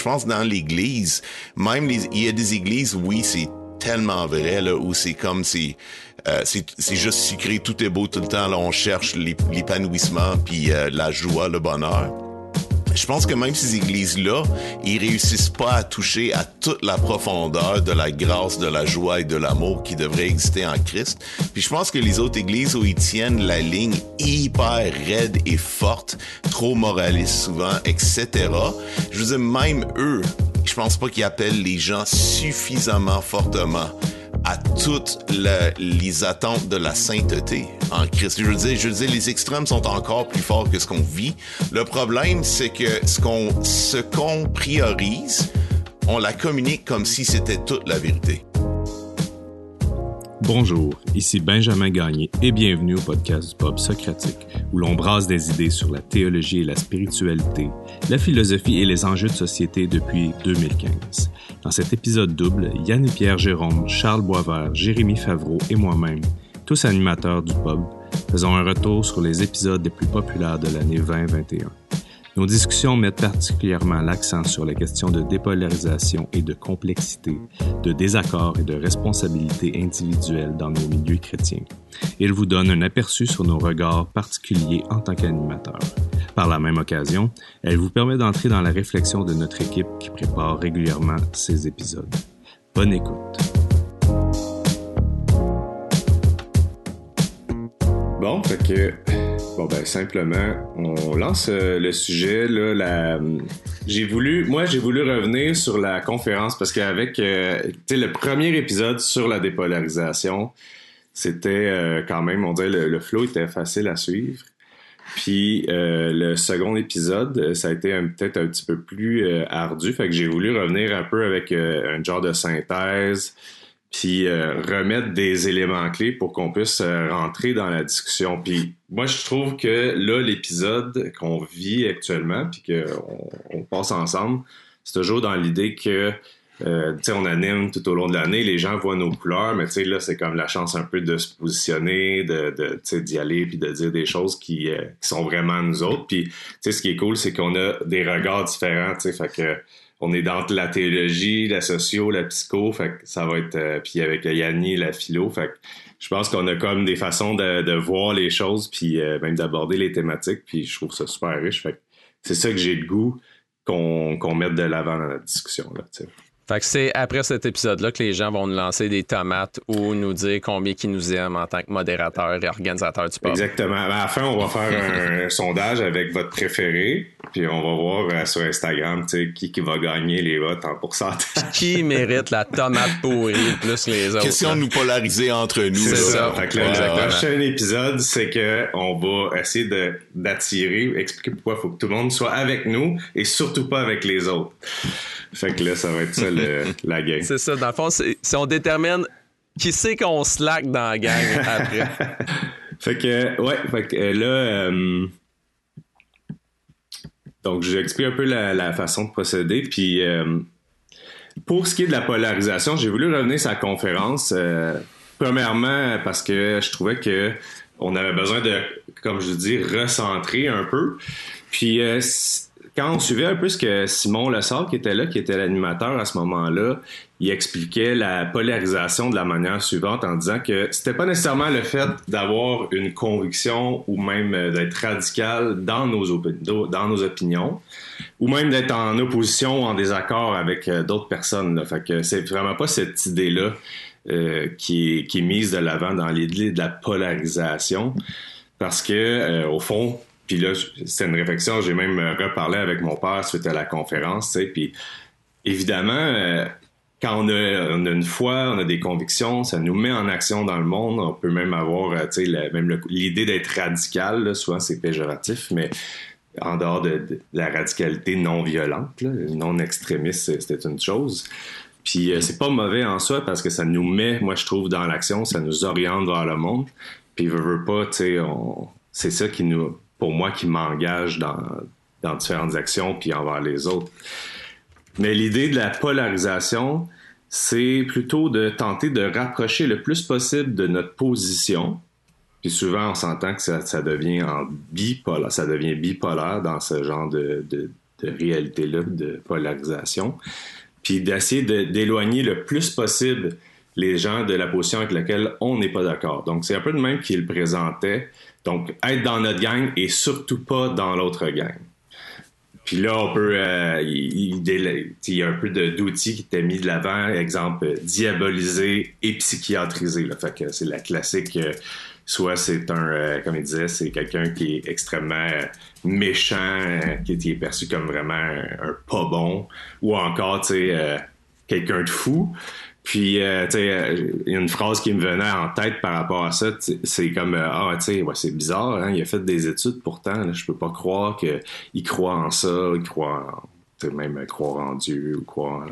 je pense dans l'Église, même les, il y a des églises, oui, c'est tellement vrai là où c'est comme si euh, c'est juste sucré, tout est beau tout le temps. Là, on cherche l'épanouissement puis euh, la joie, le bonheur. Je pense que même ces églises-là, ils réussissent pas à toucher à toute la profondeur de la grâce, de la joie et de l'amour qui devrait exister en Christ. Puis je pense que les autres églises où ils tiennent la ligne hyper raide et forte, trop moraliste souvent, etc. Je veux dire, même eux, je pense pas qu'ils appellent les gens suffisamment fortement à toutes les attentes de la sainteté en Christ. Je veux dire, je les extrêmes sont encore plus forts que ce qu'on vit. Le problème, c'est que ce qu'on, ce qu'on priorise, on la communique comme si c'était toute la vérité. Bonjour, ici Benjamin Gagné et bienvenue au podcast du Pub Socratique, où l'on brasse des idées sur la théologie et la spiritualité, la philosophie et les enjeux de société depuis 2015. Dans cet épisode double, Yann et Pierre Jérôme, Charles Boisvert, Jérémy Favreau et moi-même, tous animateurs du pub, faisons un retour sur les épisodes les plus populaires de l'année 2021. Nos discussions mettent particulièrement l'accent sur les questions de dépolarisation et de complexité, de désaccord et de responsabilité individuelle dans nos milieux chrétiens. Ils vous donnent un aperçu sur nos regards particuliers en tant qu'animateurs. Par la même occasion, elle vous permet d'entrer dans la réflexion de notre équipe qui prépare régulièrement ces épisodes. Bonne écoute. Bon, fait que Bon ben simplement, on lance euh, le sujet là. La, j'ai voulu, moi j'ai voulu revenir sur la conférence parce qu'avec, euh, le premier épisode sur la dépolarisation, c'était euh, quand même, on dirait le, le flow était facile à suivre. Puis le second épisode, ça a été peut-être un petit peu plus ardu, fait que j'ai voulu revenir un peu avec un genre de synthèse, puis euh, remettre des éléments clés pour qu'on puisse euh, rentrer dans la discussion. Puis moi, je trouve que là, l'épisode qu'on vit actuellement, puis qu'on on passe ensemble, c'est toujours dans l'idée que euh, sais, on anime tout au long de l'année, les gens voient nos couleurs, mais là, c'est comme la chance un peu de se positionner, de, de d'y aller, puis de dire des choses qui, qui sont vraiment nous autres. Puis, ce qui est cool, c'est qu'on a des regards différents, tu sais, fait que on est dans la théologie, la socio, la psycho, fait que ça va être euh, puis avec Yanni la philo, fait que je pense qu'on a comme des façons de, voir les choses puis euh, même d'aborder les thématiques puis je trouve ça super riche, fait c'est ça que j'ai le goût qu'on qu'on mette de l'avant dans la discussion là, fait que c'est après cet épisode-là que les gens vont nous lancer des tomates ou nous dire combien ils nous aiment en tant que modérateur et organisateur du pub. Exactement. À la fin, on va faire un sondage avec votre préféré, puis on va voir euh, sur Instagram qui, qui va gagner les votes en pourcentage. qui mérite la tomate pourrie plus les autres. Question de nous polariser entre nous. C'est ça. Fait que le prochain épisode, c'est que on va essayer d'attirer, expliquer pourquoi il faut que tout le monde soit avec nous et surtout pas avec les autres. Fait que là, ça va être ça la gang. C'est ça. Dans le fond, si on détermine qui c'est qu'on slack dans la gang après. fait que, ouais, fait que euh, là. Euh, donc, j'explique un peu la, façon de procéder. Puis, euh, pour ce qui est de la polarisation, j'ai voulu revenir sur la conférence. premièrement, parce que je trouvais que on avait besoin de, comme je dis, recentrer un peu. Puis, quand on suivait un peu ce que Simon Lessard, qui était là, qui était l'animateur à ce moment-là, il expliquait la polarisation de la manière suivante en disant que c'était pas nécessairement le fait d'avoir une conviction ou même euh, d'être radical dans nos, dans nos opinions ou même d'être en opposition ou en désaccord avec euh, d'autres personnes. Là. Fait que c'est vraiment pas cette idée-là euh, qui, est, mise de l'avant dans l'idée de la polarisation parce que au fond puis là, c'est une réflexion, j'ai même euh, reparlé avec mon père suite à la conférence, puis évidemment, euh, quand on a, une foi, on a des convictions, ça nous met en action dans le monde. On peut même avoir, euh, tu même l'idée d'être radical, là, souvent c'est péjoratif, mais en dehors de, la radicalité non violente, non extrémiste, c'était une chose. Puis c'est pas mauvais en soi parce que ça nous met, moi je trouve, dans l'action, ça nous oriente vers le monde. Puis veut, veut pas, tu sais, c'est ça qui nous pour moi qui m'engage dans, différentes actions puis envers les autres. Mais l'idée de la polarisation, c'est plutôt de tenter de rapprocher le plus possible de notre position. Puis souvent, on s'entend que ça, devient en bipolaire, ça devient bipolaire dans ce genre de, réalité-là, de polarisation, puis d'essayer d'éloigner le plus possible les gens de la position avec laquelle on n'est pas d'accord. Donc, c'est un peu de même qu'il présentait. Donc, être dans notre gang et surtout pas dans l'autre gang. Puis là, on peut, euh, il, y a un peu d'outils qui étaient mis de l'avant, exemple diaboliser et psychiatriser. Là. Fait que c'est la classique. Euh, soit c'est un, euh, comme il disait, c'est quelqu'un qui est extrêmement méchant, qui, est perçu comme vraiment un, pas bon, ou encore, tu quelqu'un de fou. Puis, euh, tu sais, euh, il y a une phrase qui me venait en tête par rapport à ça. C'est comme, euh, ah, tu sais, ouais, c'est bizarre, hein, il a fait des études pourtant. Je peux pas croire qu'il croit en ça, il croit en, même croire en Dieu ou croire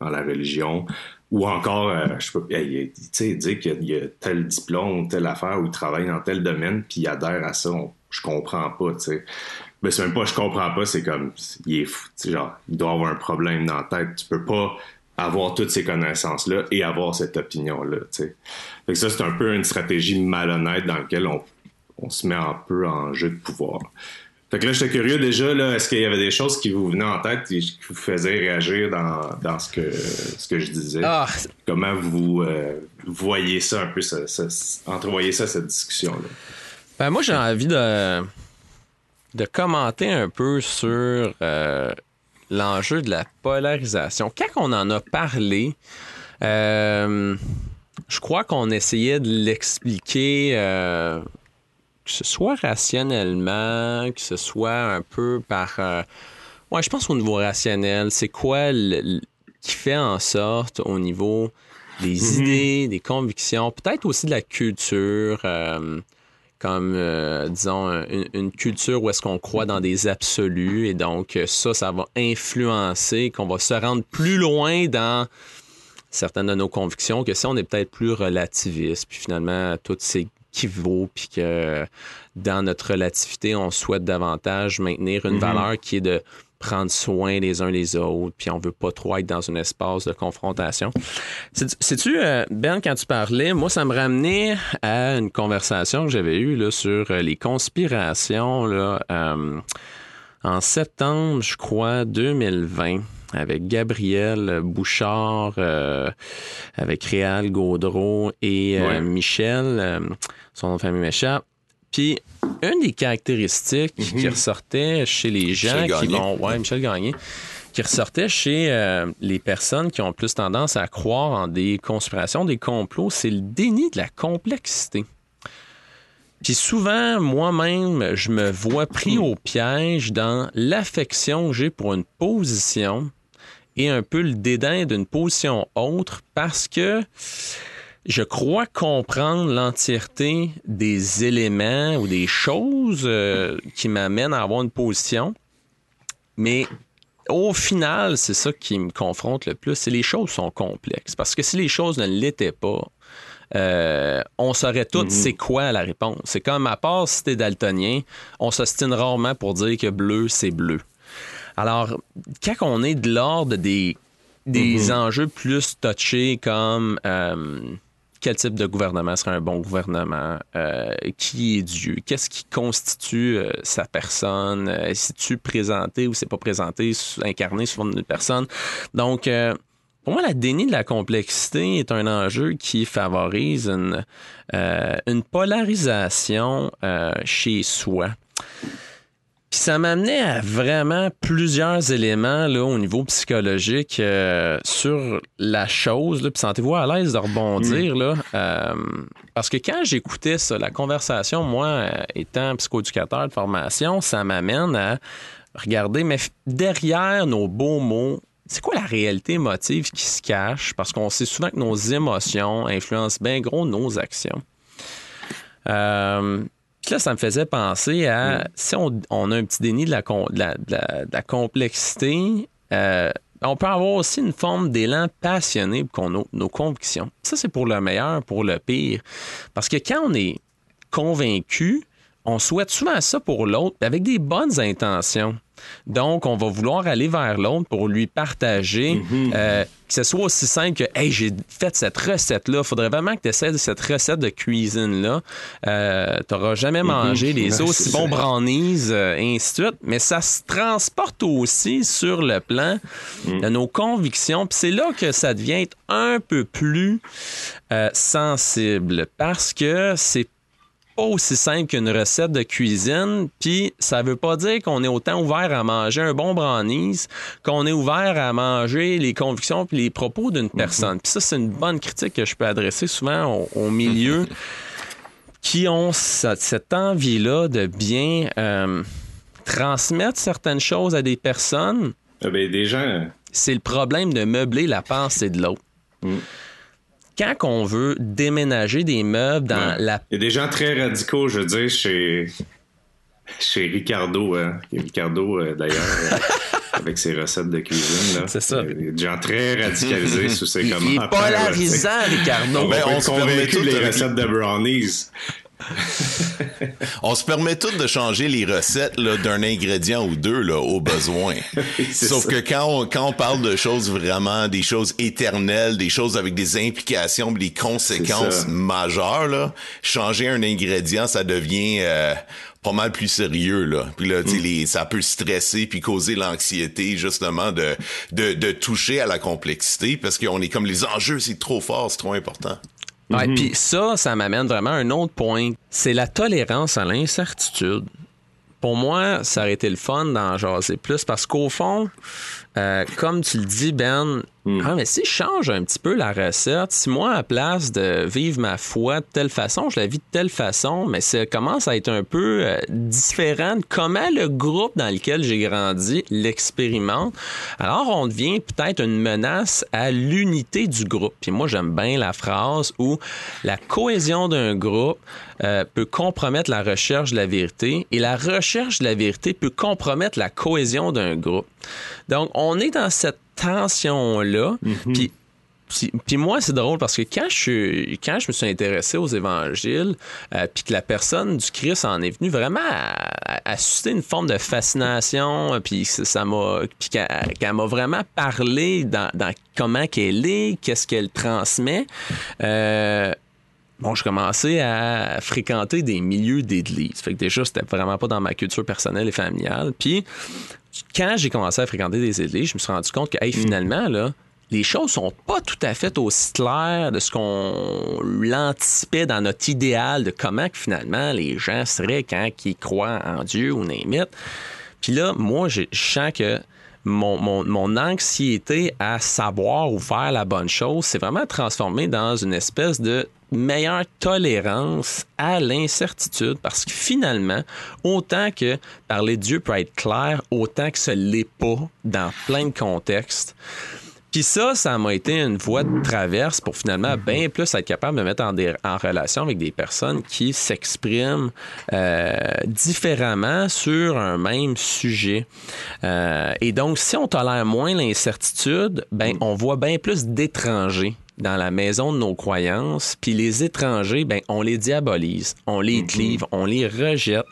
en, la religion. Ou encore, je peux, tu sais, dire qu'il y a tel diplôme ou telle affaire où il travaille dans tel domaine, puis il adhère à ça. je comprends pas, tu sais. Mais c'est même pas je comprends pas, c'est comme, il est fou, genre, il doit avoir un problème dans la tête. Tu peux pas avoir toutes ces connaissances-là et avoir cette opinion-là. Ça, c'est un peu une stratégie malhonnête dans laquelle on, se met un peu en jeu de pouvoir. Fait que là, j'étais curieux déjà, là, est-ce qu'il y avait des choses qui vous venaient en tête et qui vous faisaient réagir dans, ce, que, ce que je disais? Ah. Comment vous euh, voyez ça un peu, ça, entrevoyez ça, cette discussion-là? Ben, moi, j'ai envie de, de commenter un peu sur euh, l'enjeu de la polarisation. Quand on en a parlé, euh, je crois qu'on essayait de l'expliquer, euh, que ce soit rationnellement, que ce soit un peu par... Euh, ouais, je pense au niveau rationnel, c'est quoi qui fait en sorte au niveau des mm-hmm. idées, des convictions, peut-être aussi de la culture comme, euh, disons, une, culture où est-ce qu'on croit dans des absolus. Et donc, ça, ça va influencer, qu'on va se rendre plus loin dans certaines de nos convictions que si on est peut-être plus relativiste. Puis finalement, tout s'équivaut, puis que dans notre relativité, on souhaite davantage maintenir une mm-hmm. valeur qui est de prendre soin les uns les autres, puis on veut pas trop être dans un espace de confrontation. Sais-tu, euh, Ben, quand tu parlais, moi, ça me ramenait à une conversation que j'avais eue là, sur euh, les conspirations là, euh, en septembre, je crois, 2020 avec Gabriel Bouchard, avec Réal Gaudreau et Michel, son nom de famille m'échappe. Puis, une des caractéristiques qui mhm. ressortait chez les gens qui vont. Ouais, Michel Gagné. Qui ressortait chez euh, les personnes qui ont plus tendance à croire en des conspirations, des complots, c'est le déni de la complexité. Puis souvent, moi-même, je me vois pris au piège dans l'affection que j'ai pour une position et un peu le dédain d'une position autre parce que je crois comprendre l'entièreté des éléments ou des choses euh, qui m'amènent à avoir une position. Mais au final, c'est ça qui me confronte le plus, c'est les choses sont complexes. Parce que si les choses ne l'étaient pas, euh, on saurait toutes mhm. c'est quoi la réponse. C'est comme à part si t'es daltonien, on s'ostine rarement pour dire que bleu, c'est bleu. Alors, quand on est de l'ordre des, des mhm. enjeux plus touchés comme euh, quel type de gouvernement serait un bon gouvernement, euh, qui est Dieu, qu'est-ce qui constitue euh, sa personne, euh, si tu présenté ou c'est pas présenté, incarné sous une personne? Donc, pour moi, la déni de la complexité est un enjeu qui favorise une polarisation chez soi. Puis ça m'amenait à vraiment plusieurs éléments là, au niveau psychologique euh, sur la chose. Puis sentez-vous à l'aise de rebondir. Mm. Là, euh, parce que quand j'écoutais ça, la conversation, moi, euh, étant psychoéducateur de formation, ça m'amène à regarder, mais derrière nos beaux mots, c'est quoi la réalité émotive qui se cache? Parce qu'on sait souvent que nos émotions influencent bien gros nos actions. Euh, là, ça me faisait penser à si on, a un petit déni de la, la, complexité, euh, on peut avoir aussi une forme d'élan passionné pour nos, nos convictions. Ça, c'est pour le meilleur, pour le pire. Parce que quand on est convaincu, on souhaite souvent ça pour l'autre avec des bonnes intentions. Donc, on va vouloir aller vers l'autre pour lui partager, Mhm. euh, que ce soit aussi simple que Hey, j'ai fait cette recette-là. Il faudrait vraiment que tu essaies cette recette de cuisine-là. Euh, tu n'auras jamais mangé les Mhm. Ouais, aussi bons brownies, euh, et ainsi de suite. Mais ça se transporte aussi sur le plan Mhm. de nos convictions. Puis c'est là que ça devient un peu plus sensible parce que c'est pas aussi simple qu'une recette de cuisine, puis ça veut pas dire qu'on est autant ouvert à manger un bon brownies qu'on est ouvert à manger les convictions puis les propos d'une personne. Puis ça, c'est une bonne critique que je peux adresser souvent au, au milieu qui ont ce- cette envie-là de bien euh, transmettre certaines choses à des personnes. Des gens. C'est le problème de meubler la pensée de l'autre. Mm. Quand on veut déménager des meubles dans Ouais. la Il y a des gens très radicaux, je veux dire, chez, chez Ricardo. Hein. Ricardo, euh, d'ailleurs, euh, avec ses recettes de cuisine. C'est ça. Il y a des gens très radicalisés sous ses Il, il commentaires. est sais. polarisant, Ricardo. On, Ben, on des avec- recettes de brownies. On se permet tout de changer les recettes là, d'un ingrédient ou deux là, au besoin. Sauf ça. que quand on, quand on parle de choses vraiment, des choses éternelles, des choses avec des implications, des conséquences majeures, là, changer un ingrédient, ça devient euh, pas mal plus sérieux. Là. Puis là, les- ça peut stresser puis causer l'anxiété justement de, de, de toucher à la complexité parce qu'on est comme les enjeux, c'est trop fort, c'est trop important. Ouais, Puis ça, ça m'amène vraiment à un autre point. C'est la tolérance à l'incertitude. Pour moi, ça aurait été le fun d'en jaser plus parce qu'au fond, euh, comme tu le dis, Ben, ah, mais si je change un petit peu la recette, si moi, à place de vivre ma foi de telle façon, je la vis de telle façon, mais ça commence à être un peu euh, différent de comment le groupe dans lequel j'ai grandi l'expérimente. Alors, on devient peut-être une menace à l'unité du groupe. Puis moi, j'aime bien la phrase où la cohésion d'un groupe euh, peut compromettre la recherche de la vérité et la recherche de la vérité peut compromettre la cohésion d'un groupe. Donc, on est dans cette tension-là. Puis puis, puis moi, c'est drôle parce que quand je, suis- quand je me suis intéressé aux évangiles, euh, puis que la personne du Christ en est venue vraiment à, à- à susciter une forme de fascination, euh, puis ça m'a, puis qu'elle, m'a vraiment parlé dans, dans comment qu'elle est, qu'est-ce qu'elle transmet. Euh, Bon, je commençais à fréquenter des milieux d'église. Fait que déjà, c'était vraiment pas dans ma culture personnelle et familiale. Puis, quand j'ai commencé à fréquenter des églises, je me suis rendu compte que, hey, finalement, là, les choses sont pas tout à fait aussi claires de ce qu'on l'anticipait dans notre idéal de comment que finalement les gens seraient quand ils croient en Dieu ou n'importe. Puis là, moi, je sens que mon, mon, mon anxiété à savoir ou faire la bonne chose, c'est vraiment transformé dans une espèce de meilleure tolérance à l'incertitude parce que finalement, autant que parler de Dieu peut être clair, autant que ce l'est pas dans plein de contextes. Puis ça, ça m'a été une voie de traverse pour finalement bien plus être capable de me mettre en, des- en relation avec des personnes qui s'expriment euh, différemment sur un même sujet. Euh, et donc, si on tolère moins l'incertitude, ben on voit bien plus d'étrangers dans la maison de nos croyances, puis les étrangers, ben on les diabolise, on les clive, on les rejette.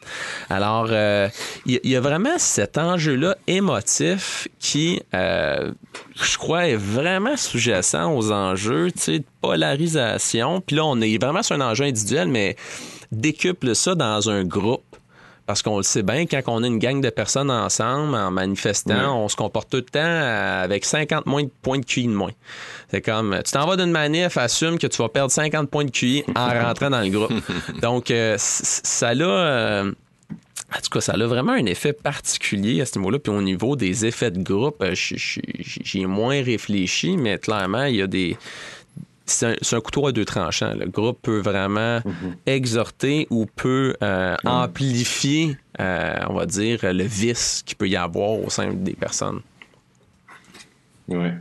Alors, euh, il y, il y a vraiment cet enjeu-là émotif qui, euh, je crois, est vraiment sous-jacent aux enjeux, de polarisation. Puis là, on est vraiment sur un enjeu individuel, mais décuple ça dans un groupe. Parce qu'on le sait bien, quand on a une gang de personnes ensemble en manifestant, on se comporte tout le temps avec 50 moins de points de QI de moins. C'est comme, tu t'en vas d'une manif, assume que tu vas perdre 50 points de QI en rentrant dans le groupe. Donc, euh, ça l'a... euh, en tout cas, ça a vraiment un effet particulier à ce niveau-là. Puis au niveau des effets de groupe, euh, je- je- j'y ai moins réfléchi, mais clairement, il y a des. C'est un, couteau à deux tranchants. Le groupe peut vraiment exhorter ou peut euh, amplifier, euh, on va dire, le vice qu'il peut y avoir au sein des personnes. Ouais.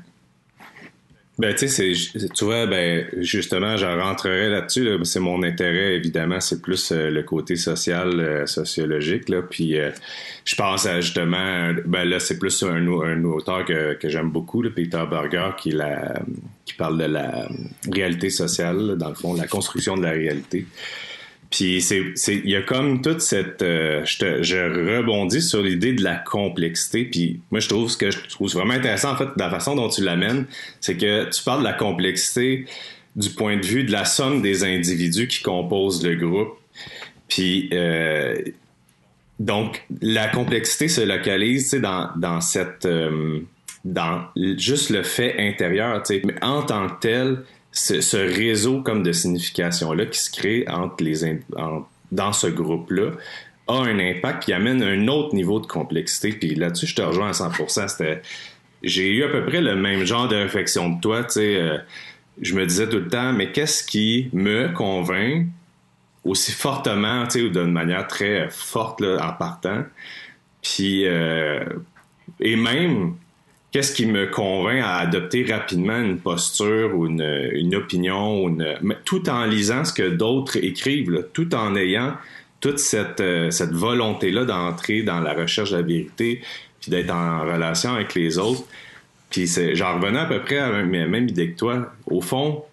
Ben, tu sais, tu vois, ben, justement, j'en rentrerai là-dessus. là. C'est mon intérêt, évidemment, c'est plus euh, le côté social, euh, sociologique. Là. Puis, euh, je pense à justement, ben là, c'est plus un, un auteur que, que j'aime beaucoup, là, Peter Berger, qui, la, qui parle de la réalité sociale, là, dans le fond, la construction de la réalité. Puis c'est, il y a comme toute cette, euh, je, te, je rebondis sur l'idée de la complexité. Puis moi je trouve ce que je trouve vraiment intéressant en fait, de la façon dont tu l'amènes, c'est que tu parles de la complexité du point de vue de la somme des individus qui composent le groupe. Puis euh, donc la complexité se localise dans dans cette euh, dans juste le fait intérieur, mais en tant que tel, ce, réseau comme de signification-là qui se crée entre les dans ce groupe-là a un impact qui amène un autre niveau de complexité. Puis là-dessus, je te rejoins à 100%. C'était, j'ai eu à peu près le même genre de réflexion de toi. Tu sais, euh, je me disais tout le temps, mais qu'est-ce qui me convainc aussi fortement, tu sais, ou d'une manière très forte en partant? Puis euh, et même qu'est-ce qui me convainc à adopter rapidement une posture ou une, opinion, tout en lisant ce que d'autres écrivent, tout en ayant toute cette, euh, cette volonté-là d'entrer dans la recherche de la vérité, puis d'être en relation avec les autres. Puis j'en revenais à peu près à la même idée que toi. Au fond,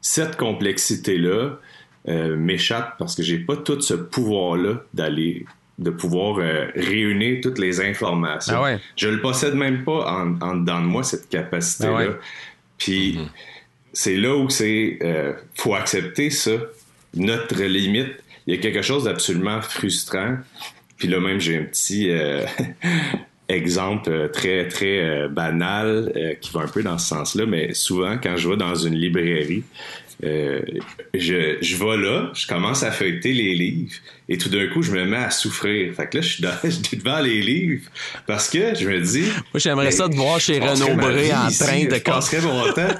cette complexité-là euh, m'échappe parce que j'ai pas tout ce pouvoir-là d'aller de pouvoir euh, réunir toutes les informations. Je ah Je le possède même pas en, en dedans de moi, cette capacité-là. Ah Puis mm-hmm. c'est là où c'est euh, faut accepter ça, notre limite. Il y a quelque chose d'absolument frustrant. Puis là même j'ai un petit euh, exemple très très banal qui va un peu dans ce sens-là, mais souvent quand je vais dans une librairie, euh, je, je vais là, je commence à feuilleter les livres et tout d'un coup, je me mets à souffrir. Fait que là, je suis, devant les livres parce que je me dis. Moi, j'aimerais ça te voir chez Renaud Bré en train de. Je mon temps.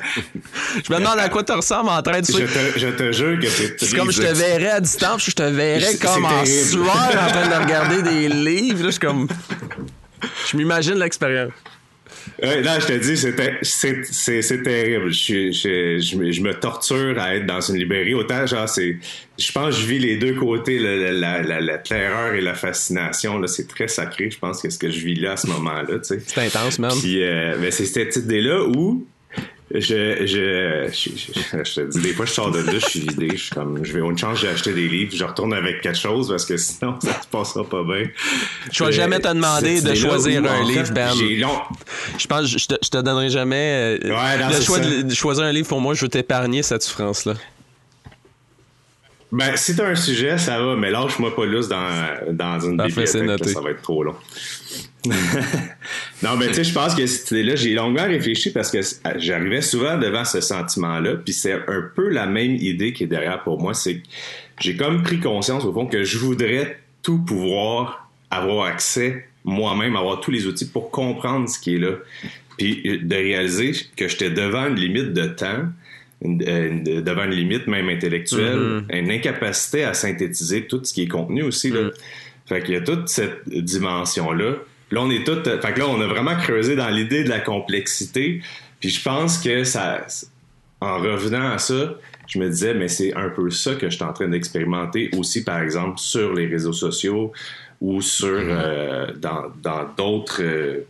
je me demande à quoi tu ressembles en train de. Je te, je te jure que c'est. C'est comme je te verrais à distance, je te verrais comme en sueur en train de regarder des livres. Là, je suis comme. Je m'imagine l'expérience. Ouais, non, je te dis, c'est, terrible. Je, je, je, me torture à être dans une librairie. Autant, genre, c'est, je pense que je vis les deux côtés, la, la, la, la terreur et la fascination. Là, c'est très sacré, je pense, que ce que je vis là à ce moment-là. C'est intense, même. Puis, euh, mais c'est cette idée-là où je, je, je, je, te dis, des fois, je sors de là, je suis vidé, je suis comme, je vais une chance, j'ai acheté des livres, je retourne avec quelque chose parce que sinon, ça se passera pas bien. Je vais jamais te demander de choisir un livre, Ben. Je pense, je te, je te donnerai jamais euh, le choix de, choisir un livre pour moi, je veux t'épargner cette souffrance-là. Ben, si t'as un sujet, ça va, mais lâche-moi pas lousse dans, dans une bibliothèque, ça va être trop long. non, mais tu sais, je pense que c'était là, j'ai longuement réfléchi parce que j'arrivais souvent devant ce sentiment-là, puis c'est un peu la même idée qui est derrière pour moi, c'est que j'ai comme pris conscience au fond que je voudrais tout pouvoir avoir accès moi-même, avoir tous les outils pour comprendre ce qui est là, puis euh, de réaliser que j'étais devant une limite de temps, euh, devant une limite même intellectuelle, mm-hmm. une incapacité à synthétiser tout ce qui est contenu aussi là. Mm. Fait qu'il y a toute cette dimension-là Là, on est tout. Fait que là, on a vraiment creusé dans l'idée de la complexité. Puis je pense que ça. En revenant à ça, je me disais, mais c'est un peu ça que je suis en train d'expérimenter aussi, par exemple, sur les réseaux sociaux ou sur mm-hmm. euh, dans d'autres euh,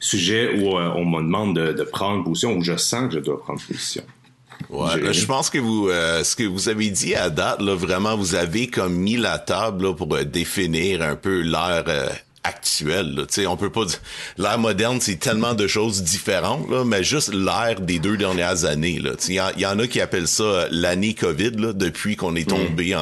sujets où euh, on me demande de, de, prendre position, où je sens que je dois prendre position. Ouais, je pense que vous, ce que vous avez dit à date, là, vraiment, vous avez comme mis la table là, pour définir un peu l'ère actuel. Là. on peut pas dire l'ère moderne, c'est tellement de choses différentes, là, mais juste l'ère des deux dernières années. Il y, en a qui appellent ça euh, l'année COVID, là, depuis qu'on est tombé mm.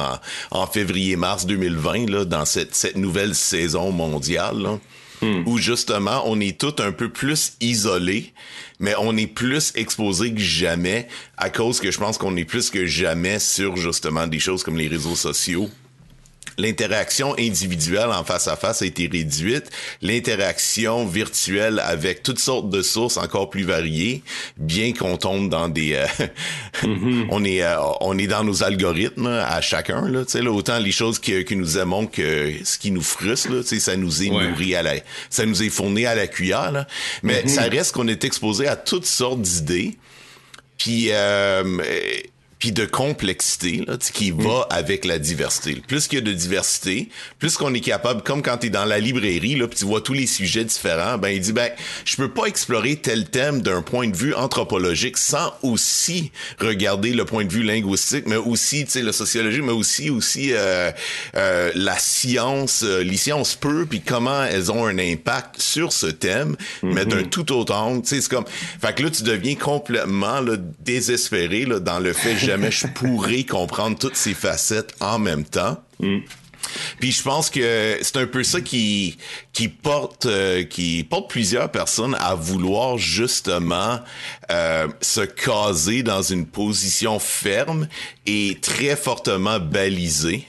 en, en février-mars 2020 là, dans cette, cette nouvelle saison mondiale. Là. Mm. Où justement on est tout un peu plus isolés, mais on est plus exposé que jamais à cause que je pense qu'on est plus que jamais sur justement des choses comme les réseaux sociaux l'interaction individuelle en face à face a été réduite, l'interaction virtuelle avec toutes sortes de sources encore plus variées, bien qu'on tombe dans des, euh, mm-hmm. on est, euh, on est dans nos algorithmes à chacun là, tu sais autant les choses que, que nous aimons que ce qui nous frustre là, tu sais, ça nous est nourri à la, ça nous est fourni à la cuillère là, mais mm-hmm. ça reste qu'on est exposé à toutes sortes d'idées, puis euh, puis de complexité là, qui va avec la diversité. Plus qu'il y a de diversité, plus qu'on est capable, comme quand tu es dans la librairie, là, puis tu vois tous les sujets différents, ben il dit ben je peux pas explorer tel thème d'un point de vue anthropologique sans aussi regarder le point de vue linguistique, mais aussi tu sais la sociologie, mais aussi aussi euh, euh, la science, euh, les sciences peu, puis comment elles ont un impact sur ce thème, mais d'un mm-hmm. tout autre angle. Tu sais c'est comme, fait que là tu deviens complètement là, désespéré là, dans le fait jamais je pourrais comprendre toutes ces facettes en même temps. Mm. Puis je pense que c'est un peu ça qui qui porte euh, qui porte plusieurs personnes à vouloir justement euh, se caser dans une position ferme et très fortement balisée.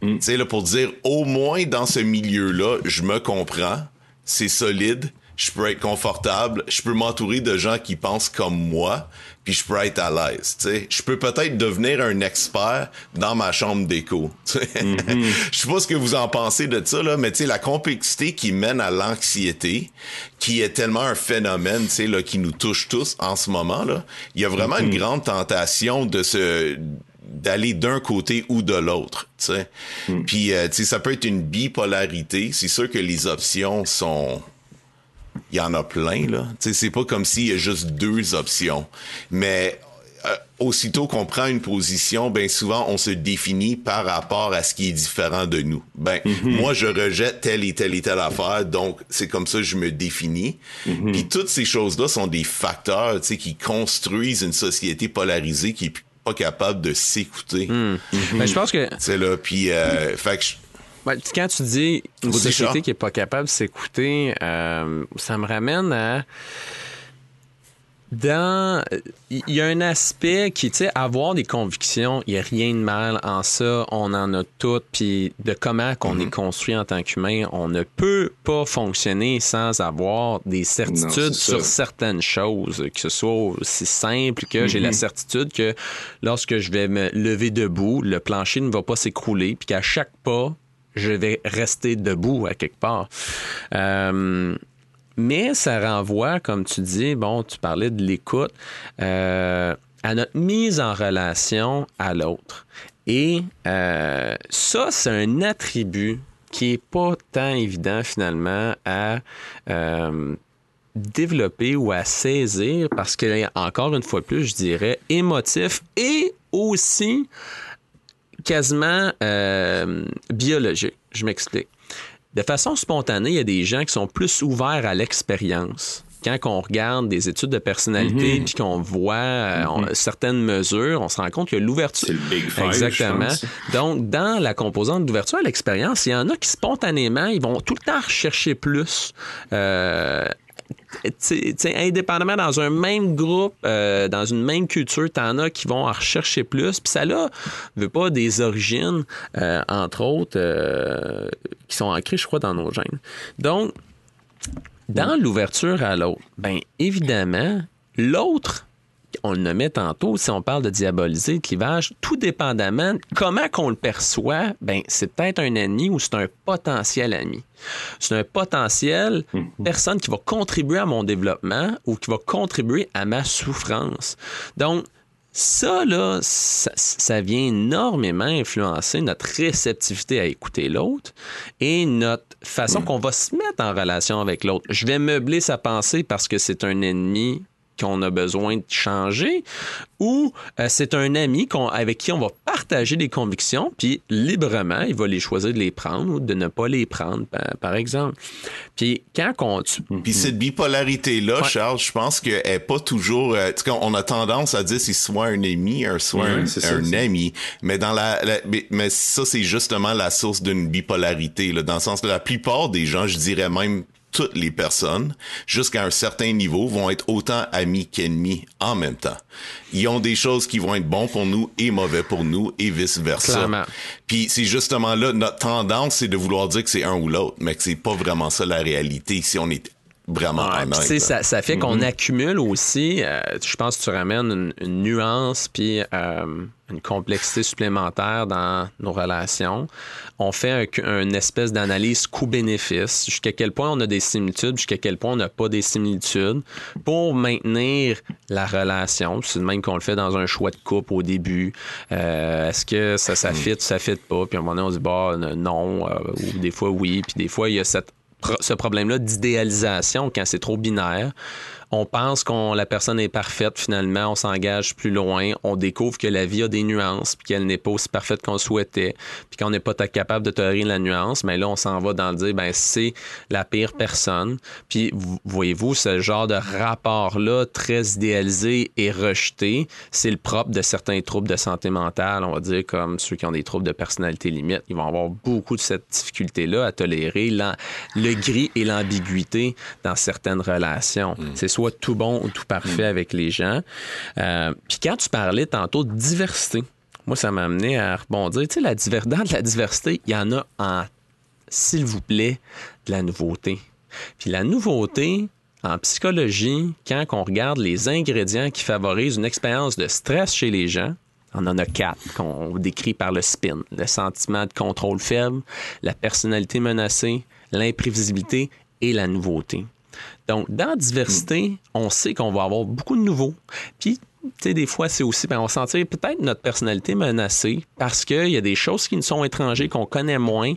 Mm. Tu sais là pour dire au moins dans ce milieu-là, je me comprends, c'est solide, je peux être confortable, je peux m'entourer de gens qui pensent comme moi, puis je peux être à l'aise. Je peux peut-être devenir un expert dans ma chambre d'écho. Mm-hmm. Je sais pas ce que vous en pensez de ça, là, mais la complexité qui mène à l'anxiété, qui est tellement un phénomène là, qui nous touche tous en ce moment, là, il y a vraiment une mm-hmm. grande tentation de se d'aller d'un côté ou de l'autre, tu sais. Mm. Puis, euh, ça peut être une bipolarité. C'est sûr que les options sont il y en a plein, là. c'est pas comme s'il y a juste deux options. Mais euh, aussitôt qu'on prend une position, ben souvent on se définit par rapport à ce qui est différent de nous. Ben mm-hmm. moi je rejette telle et telle et telle affaire, donc c'est comme ça que je me définis. Mm-hmm. Puis toutes ces choses-là sont des facteurs, tu sais, qui construisent une société polarisée qui est pas capable de s'écouter. Mm. Ben, je pense que c'est là. Puis euh, fait que quand tu dis une société qui est pas capable de s'écouter, euh, ça me ramène à dans il y a un aspect qui tu sais avoir des convictions il y a rien de mal en ça on en a toutes puis de comment qu'on est mm-hmm. construit en tant qu'humain on ne peut pas fonctionner sans avoir des certitudes sur certaines choses que ce soit aussi simple que j'ai la mm-hmm. certitude que lorsque je vais me lever debout le plancher ne va pas s'écrouler puis qu'à chaque pas je vais rester debout à quelque part. Euh, mais ça renvoie, comme tu dis, bon, tu parlais de l'écoute, euh, à notre mise en relation à l'autre. Et euh, ça, c'est un attribut qui est pas tant évident finalement à développer ou à saisir parce que, encore une fois plus, je dirais, émotif et aussi quasiment euh, biologique. Je m'explique. De façon spontanée, il y a des gens qui sont plus ouverts à l'expérience. Quand on regarde des études de personnalité mhm. puis qu'on voit euh, mhm. certaines mesures, on se rend compte que l'ouverture. C'est le big five, Exactement. Donc, dans la composante d'ouverture à l'expérience, il y en a qui spontanément, ils vont tout le temps rechercher plus. Euh, indépendamment dans un même groupe, euh, dans une même culture, t'en as qui vont en rechercher plus. Puis ça là, veut pas des origines, euh, entre autres, euh, qui sont ancrées, je crois, dans nos gènes. Donc, dans l'ouverture à l'autre, ben évidemment, l'autre on le nommait tantôt, si on parle de diaboliser, de clivage, tout dépendamment comment qu'on le perçoit, ben c'est peut-être un ennemi ou c'est un potentiel ami. C'est un potentiel mhm. personne qui va contribuer à mon développement ou qui va contribuer à ma souffrance. Donc, ça, là, ça, vient énormément influencer notre réceptivité à écouter l'autre et notre façon qu'on va se mettre en relation avec l'autre. Je vais meubler sa pensée parce que c'est un ennemi qu'on a besoin de changer ou euh, c'est un ami avec qui on va partager des convictions, puis librement, il va les choisir de les prendre ou de ne pas les prendre, par, exemple. Puis quand on... Puis cette bipolarité-là, Charles, je pense qu'elle n'est pas toujours... Euh, on a tendance à dire c'est soit un ami, soit un, ami, mais dans la, mais, ça, c'est justement la source d'une bipolarité, là, dans le sens que la plupart des gens, je dirais même toutes les personnes, jusqu'à un certain niveau, vont être autant amis qu'ennemis en même temps. Ils ont des choses qui vont être bons pour nous et mauvais pour nous et vice versa. Puis c'est justement là notre tendance, c'est de vouloir dire que c'est un ou l'autre, mais que c'est pas vraiment ça la réalité. Si on est vraiment ouais, honnête. Ça, ça, fait qu'on mm-hmm. accumule aussi, euh, je pense que tu ramènes une, nuance puis euh, une complexité supplémentaire dans nos relations. On fait une espèce d'analyse coût-bénéfice, jusqu'à quel point on a des similitudes, jusqu'à quel point on n'a pas des similitudes, pour maintenir la relation. C'est de même qu'on le fait dans un choix de couple au début. Euh, est-ce que ça, ça mm. fit, ça fit pas? Puis à un moment donné, on se dit, bah, non, ou des fois oui, puis des fois, il y a cette ce problème-là d'idéalisation quand c'est trop binaire on pense qu'on la personne est parfaite finalement, on s'engage plus loin, on découvre que la vie a des nuances, puis qu'elle n'est pas aussi parfaite qu'on souhaitait, puis qu'on n'est pas capable de tolérer la nuance, mais là on s'en va dans le dire ben c'est la pire personne. Puis voyez-vous ce genre de rapport là très idéalisé et rejeté, c'est le propre de certains troubles de santé mentale, on va dire comme ceux qui ont des troubles de personnalité limite, ils vont avoir beaucoup de cette difficulté là à tolérer le gris et l'ambiguïté dans certaines relations. Mm. C'est soit tout bon ou tout parfait mm. avec les gens. Euh, puis quand tu parlais tantôt de diversité, moi, ça m'a amené à rebondir. Tu sais, la dans la diversité, il y en a en, s'il vous plaît, de la nouveauté. Puis la nouveauté, en psychologie, quand on regarde les ingrédients qui favorisent une expérience de stress chez les gens, on en a quatre qu'on décrit par le spin. Le sentiment de contrôle faible, la personnalité menacée, l'imprévisibilité et la nouveauté. Donc, dans la diversité, on sait qu'on va avoir beaucoup de nouveaux. Puis, tu sais, des fois, c'est aussi, ben, on va sentir peut-être notre personnalité menacée parce qu'il y a des choses qui nous sont étrangères, qu'on connaît moins.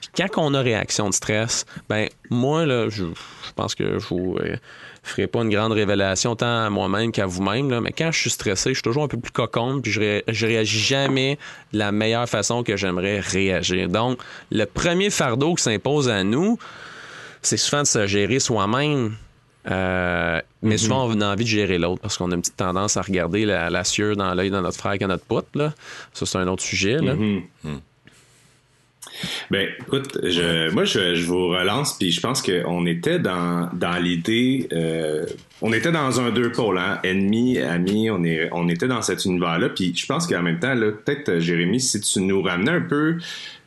Puis quand on a réaction de stress, ben moi, là, je, pense que je vous euh, ferai pas une grande révélation tant à moi-même qu'à vous-même, mais quand je suis stressé, je suis toujours un peu plus coconne, puis je, je réagis jamais de la meilleure façon que j'aimerais réagir. Donc, le premier fardeau qui s'impose à nous, c'est souvent de se gérer soi-même. Euh, mais mm-hmm. souvent, on a envie de gérer l'autre parce qu'on a une petite tendance à regarder la, la sueur dans l'œil de notre frère qu'à notre pote. Là. Ça, c'est un autre sujet. Là. Mm-hmm. Mm. Ben, écoute, je, moi, je, je, vous relance, puis je pense qu'on était dans, dans l'idée, euh, on était dans un deux pôles, hein, ennemi, ami, on, est, on était dans cet univers-là, puis je pense qu'en même temps, là, peut-être, Jérémy, si tu nous ramenais un peu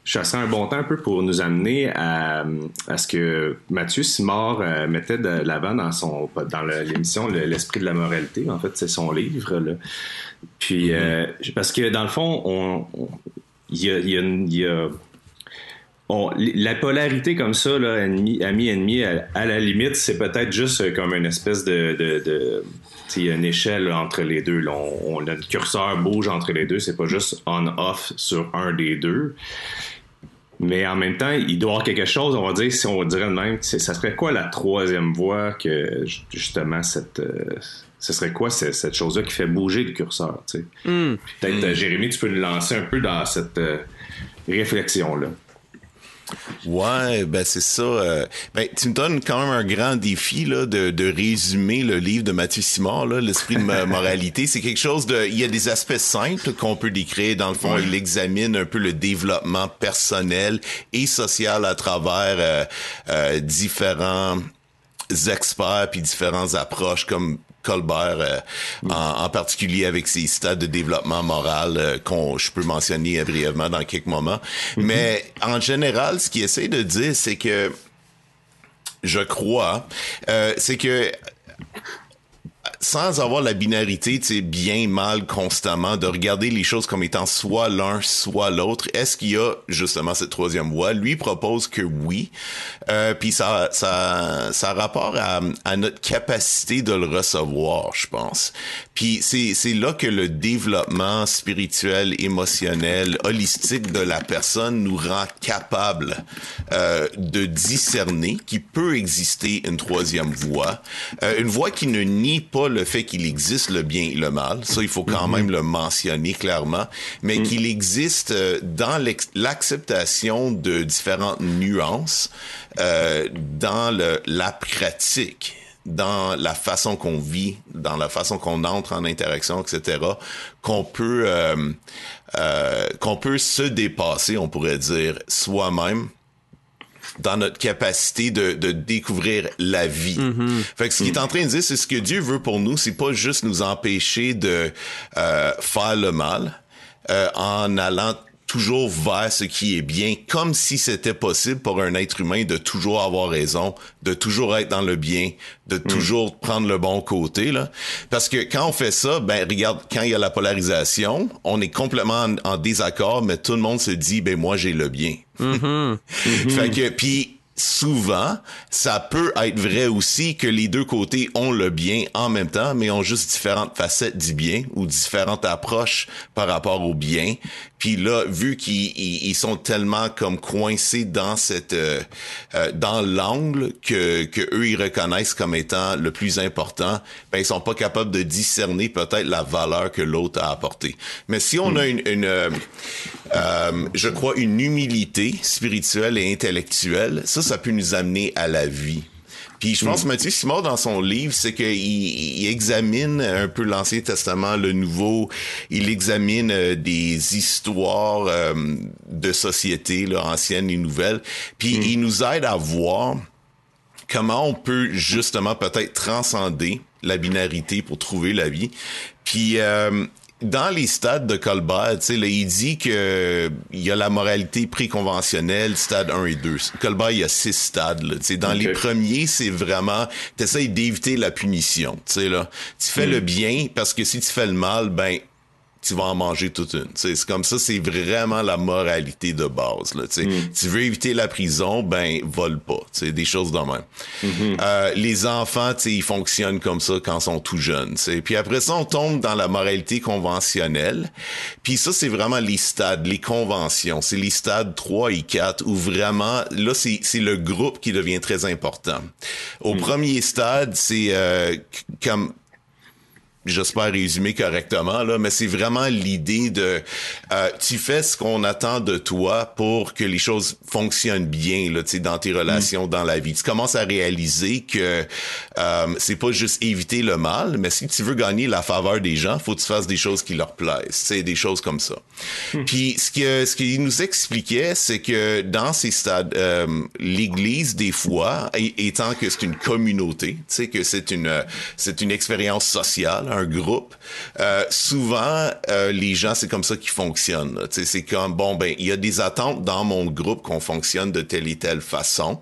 je chassais un bon temps un peu pour nous amener à, à ce que Mathieu Simard euh, mettait de l'avant dans son dans l'émission L'esprit de la moralité. En fait, c'est son livre. Là. Puis euh, parce que dans le fond, on il y a, y y a la polarité comme ça, là, ennemi, ami, ennemi, à, la limite, c'est peut-être juste comme une espèce de, de, de il y a une échelle entre les deux. Là. Curseur bouge entre les deux. C'est pas juste on-off sur un des deux. Mais en même temps, il doit y avoir quelque chose, on va dire, si on dirait de même, ça serait quoi la troisième voie que justement cette. Euh, ce serait quoi cette, chose-là qui fait bouger le curseur? Tu sais? Hmm. Peut-être, hmm. Jérémy, tu peux nous lancer un peu dans cette euh, réflexion-là. Ouais, ben c'est ça. Euh, ben, tu me donnes quand même un grand défi là, de, de résumer le livre de Mathieu Simard, l'esprit de moralité. C'est quelque chose de. Il y a des aspects simples qu'on peut décrire. Dans le fond, il examine un peu le développement personnel et social à travers euh, euh, différents experts puis différentes approches comme Colbert, euh, en, particulier avec ses stades de développement moral euh, qu'on je peux mentionner brièvement dans quelques moments. Mm-hmm. Mais en général, ce qu'il essaie de dire, c'est que je crois, euh, c'est que sans avoir la binarité, tu sais, bien, mal, constamment, de regarder les choses comme étant soit l'un, soit l'autre, est-ce qu'il y a justement cette troisième voie? Lui propose que oui. Euh, puis ça, ça, ça a rapport à, à notre capacité de le recevoir, je pense. Puis c'est, là que le développement spirituel, émotionnel, holistique de la personne nous rend capable euh, de discerner qu'il peut exister une troisième voie, euh, une voie qui ne nie pas le fait qu'il existe le bien et le mal, ça il faut quand mm-hmm. même le mentionner clairement, mais mm. qu'il existe euh, dans l'acceptation de différentes nuances euh, dans le, la pratique dans la façon qu'on vit, dans la façon qu'on entre en interaction, etc., qu'on peut euh, euh, qu'on peut se dépasser, on pourrait dire, soi-même dans notre capacité de, de découvrir la vie. Mm-hmm. Fait que ce qu'il est en train de dire, c'est ce que Dieu veut pour nous, c'est pas juste nous empêcher de euh, faire le mal euh, en allant toujours vers ce qui est bien, comme si c'était possible pour un être humain de toujours avoir raison, de toujours être dans le bien, de mm. toujours prendre le bon côté là. Parce que quand on fait ça, ben regarde, quand il y a la polarisation, on est complètement en, désaccord, mais tout le monde se dit ben moi j'ai le bien. Mm-hmm. fait que puis souvent, ça peut être vrai aussi que les deux côtés ont le bien en même temps, mais ont juste différentes facettes du bien ou différentes approches par rapport au bien. Puis là, vu qu'ils sont tellement comme coincés dans cette euh, euh, dans l'angle que, que eux ils reconnaissent comme étant le plus important, ben ils sont pas capables de discerner peut-être la valeur que l'autre a apportée. Mais si on a une, une euh, je crois une humilité spirituelle et intellectuelle, ça ça peut nous amener à la vie. Puis je pense que mm. Mathieu Simard, dans son livre, c'est qu'il il examine un peu l'Ancien Testament, le Nouveau. Il examine euh, des histoires euh, de société, là, anciennes et nouvelles. Puis mm. il nous aide à voir comment on peut justement peut-être transcender la binarité pour trouver la vie. Puis euh, dans les stades de Colbert, tu sais, il dit que il y a la moralité préconventionnelle, stade 1 et 2. Colbert, il y a six stades. Là, dans les premiers, c'est vraiment, t'essayes d'éviter la punition. Tu sais là, tu fais le hmm. bien parce que si tu fais le mal, ben tu vas en manger toute une. C'est comme ça, c'est vraiment la moralité de base. Là, mm. Tu veux éviter la prison, ben vole pas. Des choses de même. Mm-hmm. euh, les enfants, ils fonctionnent comme ça quand ils sont tout jeunes. T'sais. Puis après ça, on tombe dans la moralité conventionnelle. Puis ça, c'est vraiment les stades, les conventions. C'est les stades 3 et 4 où vraiment, là, c'est le groupe qui devient très important. Au mm. premier stade, c'est euh, comme j'espère résumer correctement là, mais c'est vraiment l'idée de euh, tu fais ce qu'on attend de toi pour que les choses fonctionnent bien là, tu dans tes relations, mm. dans la vie. Tu commences à réaliser que euh, c'est pas juste éviter le mal, mais si tu veux gagner la faveur des gens, faut que tu fasses des choses qui leur plaisent, c'est des choses comme ça. Mm. Puis ce que ce qu'il nous expliquait, c'est que dans ces stades, euh, l'Église des fois, étant que c'est une communauté, tu sais que c'est une c'est une expérience sociale un groupe, euh, souvent euh, les gens c'est comme ça qu'ils fonctionnent. C'est comme bon ben il y a des attentes dans mon groupe qu'on fonctionne de telle et telle façon.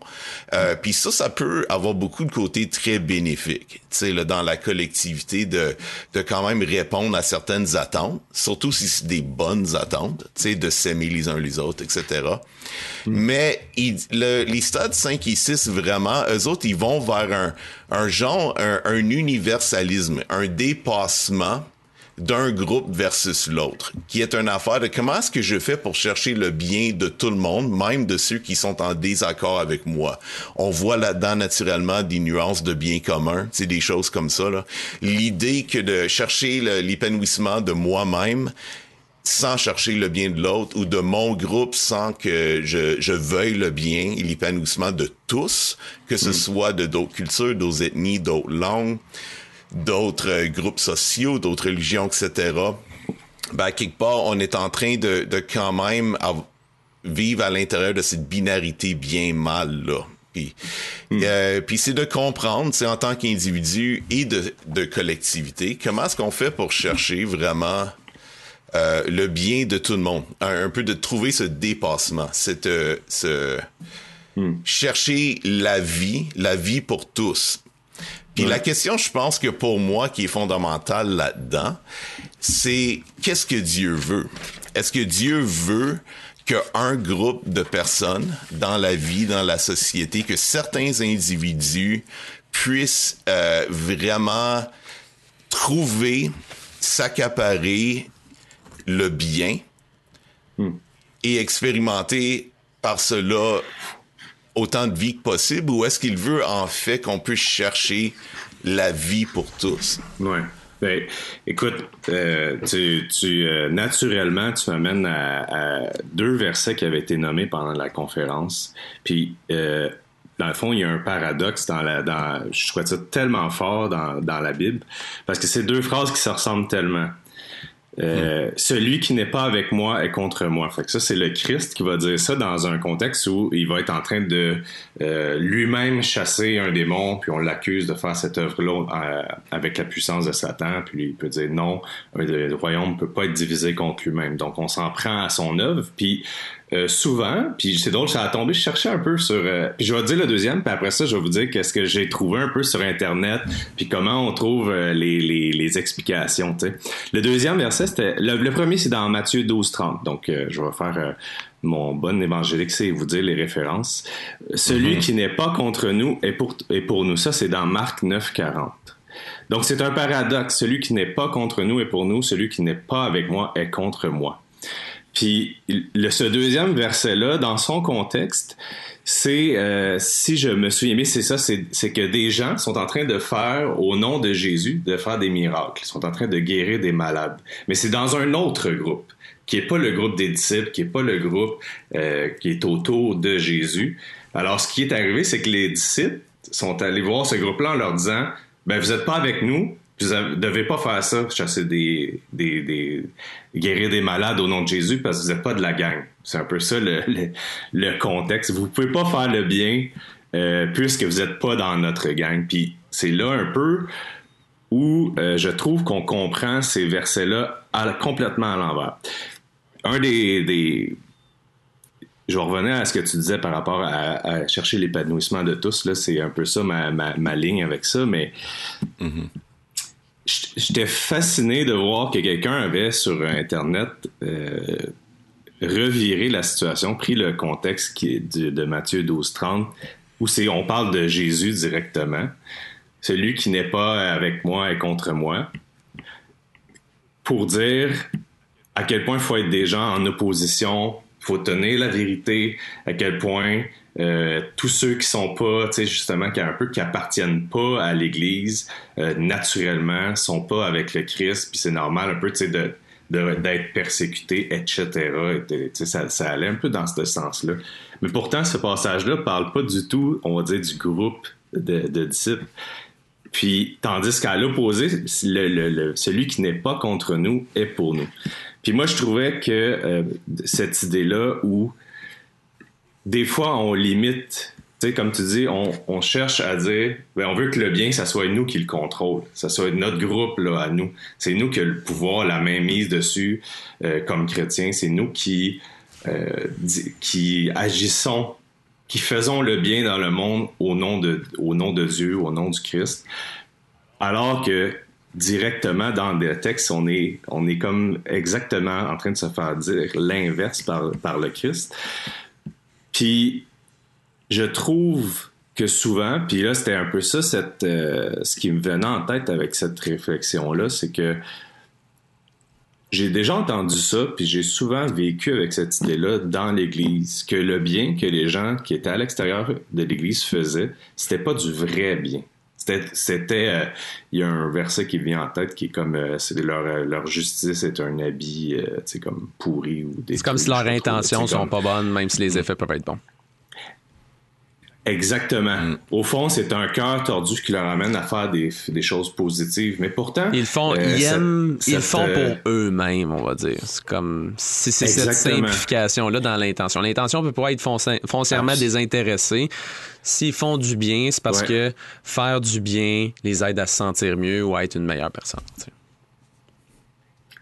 Euh, Puis ça ça peut avoir beaucoup de côtés très bénéfiques. Sais dans la collectivité de de quand même répondre à certaines attentes, surtout si c'est des bonnes attentes, de s'aimer les uns les autres, etc. Mm. Mais le, les stades 5 et 6 vraiment eux autres ils vont vers un un genre, un, universalisme, un dépassement d'un groupe versus l'autre, qui est une affaire de comment est-ce que je fais pour chercher le bien de tout le monde, même de ceux qui sont en désaccord avec moi. On voit là-dedans naturellement des nuances de bien commun, c'est des choses comme ça. L'idée que de chercher l'épanouissement de moi-même, sans chercher le bien de l'autre ou de mon groupe sans que je, je veuille le bien et l'épanouissement de tous, que ce mm. soit de d'autres cultures, d'autres ethnies, d'autres langues, d'autres euh, groupes sociaux, d'autres religions, etc. Ben, quelque part, on est en train de, de quand même vivre à l'intérieur de cette binarité bien mal là. Puis, mm. euh, puis c'est de comprendre, c'est en tant qu'individu et de, de collectivité, comment est-ce qu'on fait pour chercher vraiment euh, le bien de tout le monde, un, peu de trouver ce dépassement, cette, euh, ce, hmm. chercher la vie, la vie pour tous. Puis la question, je pense que pour moi, qui est fondamentale là-dedans, c'est qu'est-ce que Dieu veut? Est-ce que Dieu veut qu'un groupe de personnes dans la vie, dans la société, que certains individus puissent euh, vraiment trouver, s'accaparer le bien hmm. et expérimenter par cela autant de vie que possible ou est-ce qu'il veut en fait qu'on puisse chercher la vie pour tous? Ouais. Ben, écoute, euh, tu, euh, naturellement, tu m'amènes à, deux versets qui avaient été nommés pendant la conférence. Puis, euh, dans le fond, il y a un paradoxe dans la, dans, je trouve ça tellement fort dans, dans la Bible, parce que c'est deux phrases qui se ressemblent tellement. Euh, celui qui n'est pas avec moi est contre moi. Fait que ça, c'est le Christ qui va dire ça dans un contexte où il va être en train de euh, lui-même chasser un démon, puis on l'accuse de faire cette œuvre-là euh, avec la puissance de Satan, puis il peut dire non, le royaume ne peut pas être divisé contre lui-même. Donc on s'en prend à son œuvre, puis euh, souvent, puis c'est drôle, ça a tombé, je cherchais un peu sur... Euh, puis je vais dire le deuxième, puis après ça, je vais vous dire qu'est-ce que j'ai trouvé un peu sur Internet, puis comment on trouve euh, les, les, les, explications, tu sais. Le deuxième verset, c'était... Le, premier, c'est dans Matthieu 12, 30, donc je vais faire mon bon évangélique, c'est vous dire les références. Celui mm-hmm. qui n'est pas contre nous est pour, est pour nous. Ça, c'est dans Marc 9, 40. Donc c'est un paradoxe. Celui qui n'est pas contre nous est pour nous. Celui qui n'est pas avec moi est contre moi. Puis le, ce deuxième verset-là, dans son contexte, c'est, euh, si je me souviens bien, c'est ça, c'est que des gens sont en train de faire, au nom de Jésus, de faire des miracles. Sont en train de guérir des malades. Mais c'est dans un autre groupe, qui est pas le groupe des disciples, qui est pas le groupe euh, qui est autour de Jésus. Alors, ce qui est arrivé, c'est que les disciples sont allés voir ce groupe-là en leur disant, ben, vous êtes pas avec nous, vous ne devez pas faire ça, chasser des, des, des, guérir des malades au nom de Jésus parce que vous n'êtes pas de la gang. C'est un peu ça le, le, contexte. Vous pouvez pas faire le bien euh, puisque vous n'êtes pas dans notre gang. Puis c'est là un peu où euh, je trouve qu'on comprend ces versets-là complètement à l'envers. Un des, des, je revenais à ce que tu disais par rapport à, chercher l'épanouissement de tous. Là, c'est un peu ça ma, ma, ma, ligne avec ça, mais mm-hmm j'étais fasciné de voir que quelqu'un avait sur Internet euh, reviré la situation, pris le contexte est de, Matthieu 12-30, où on parle de Jésus directement. Celui qui n'est pas avec moi est contre moi. Pour dire à quel point il faut être des gens en opposition, il faut tenir la vérité, à quel point euh, tous ceux qui sont pas, tu sais, justement, qui un peu qui appartiennent pas à l'Église euh, naturellement, sont pas avec le Christ, puis c'est normal un peu, tu sais, de d'être persécuté, etc. Ça, ça allait un peu dans ce sens-là. Mais pourtant, ce passage-là parle pas du tout, on va dire, du groupe de, disciples. Puis, tandis qu'à l'opposé, celui qui n'est pas contre nous est pour nous. Puis moi, je trouvais que euh, cette idée-là où des fois, on limite. Tu sais, comme tu dis, on, cherche à dire, ben, on veut que le bien, ça soit nous qui le contrôle. Ça soit notre groupe, là, à nous. C'est nous qui avons le pouvoir, la main mise dessus, euh, comme chrétiens. C'est nous qui, euh, qui agissons, qui faisons le bien dans le monde au nom de, au nom de Dieu, au nom du Christ. Alors que, directement dans le texte, on est, on est comme exactement en train de se faire dire l'inverse par, par le Christ. Puis je trouve que souvent, puis là c'était un peu ça, euh, ce qui me venait en tête avec cette réflexion-là, c'est que j'ai déjà entendu ça, puis j'ai souvent vécu avec cette idée-là dans l'Église, que le bien que les gens qui étaient à l'extérieur de l'Église faisaient, c'était pas du vrai bien. C'était, euh, il y a un verset qui vient en tête qui est comme, euh, c'est leur, leur justice est un habit, comme pourri ou des. C'est comme si leurs intentions sont pas bonnes, même si les effets peuvent être bons. Exactement. Mm. Au fond, c'est un cœur tordu qui leur amène à faire des, des choses positives. Mais pourtant. Ils font, euh, ils aiment, ils font pour eux-mêmes, on va dire. C'est comme, si c'est cette simplification-là dans l'intention. L'intention peut pas être foncièrement désintéressée. S'ils font du bien, c'est parce que faire du bien les aide à se sentir mieux ou à être une meilleure personne.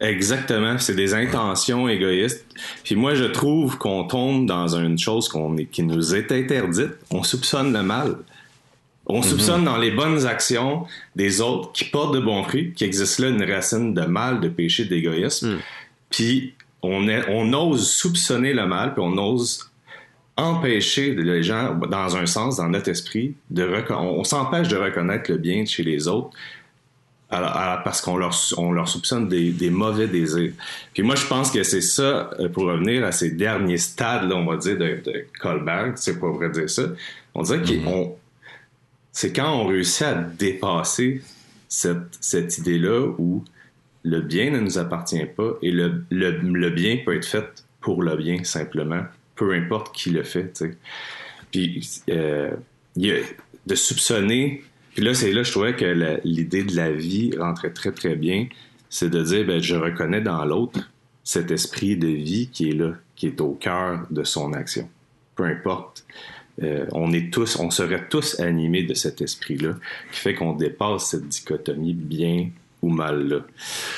Exactement, c'est des intentions égoïstes. Puis moi, je trouve qu'on tombe dans une chose qu'on qui nous est interdite. On soupçonne le mal. On mhm. soupçonne dans les bonnes actions des autres qui portent de bons fruits, qui existe là une racine de mal, de péché, d'égoïsme. Mm. Puis on, est, on ose soupçonner le mal, puis on ose empêcher les gens, dans un sens, dans notre esprit, de on s'empêche de reconnaître le bien chez les autres parce qu'on leur, on leur soupçonne des, des, mauvais désirs. Puis moi, je pense que c'est ça, euh, pour revenir à ces derniers stades, là, on va dire, de, de Colbert, c'est pas vrai dire ça. On dirait mm-hmm. qu'on c'est quand on réussit à dépasser cette, cette idée-là où le bien ne nous appartient pas et le, le, le, bien peut être fait pour le bien simplement, peu importe qui le fait. Puis euh, de soupçonner puis là, c'est là, je trouvais que l'idée de la vie rentrait très, très bien. c'est de dire, ben, je reconnais dans l'autre cet esprit de vie qui est là, qui est au cœur de son action. Peu importe. Euh, on est tous, on serait tous animés de cet esprit-là, qui fait qu'on dépasse cette dichotomie bien ou mal là.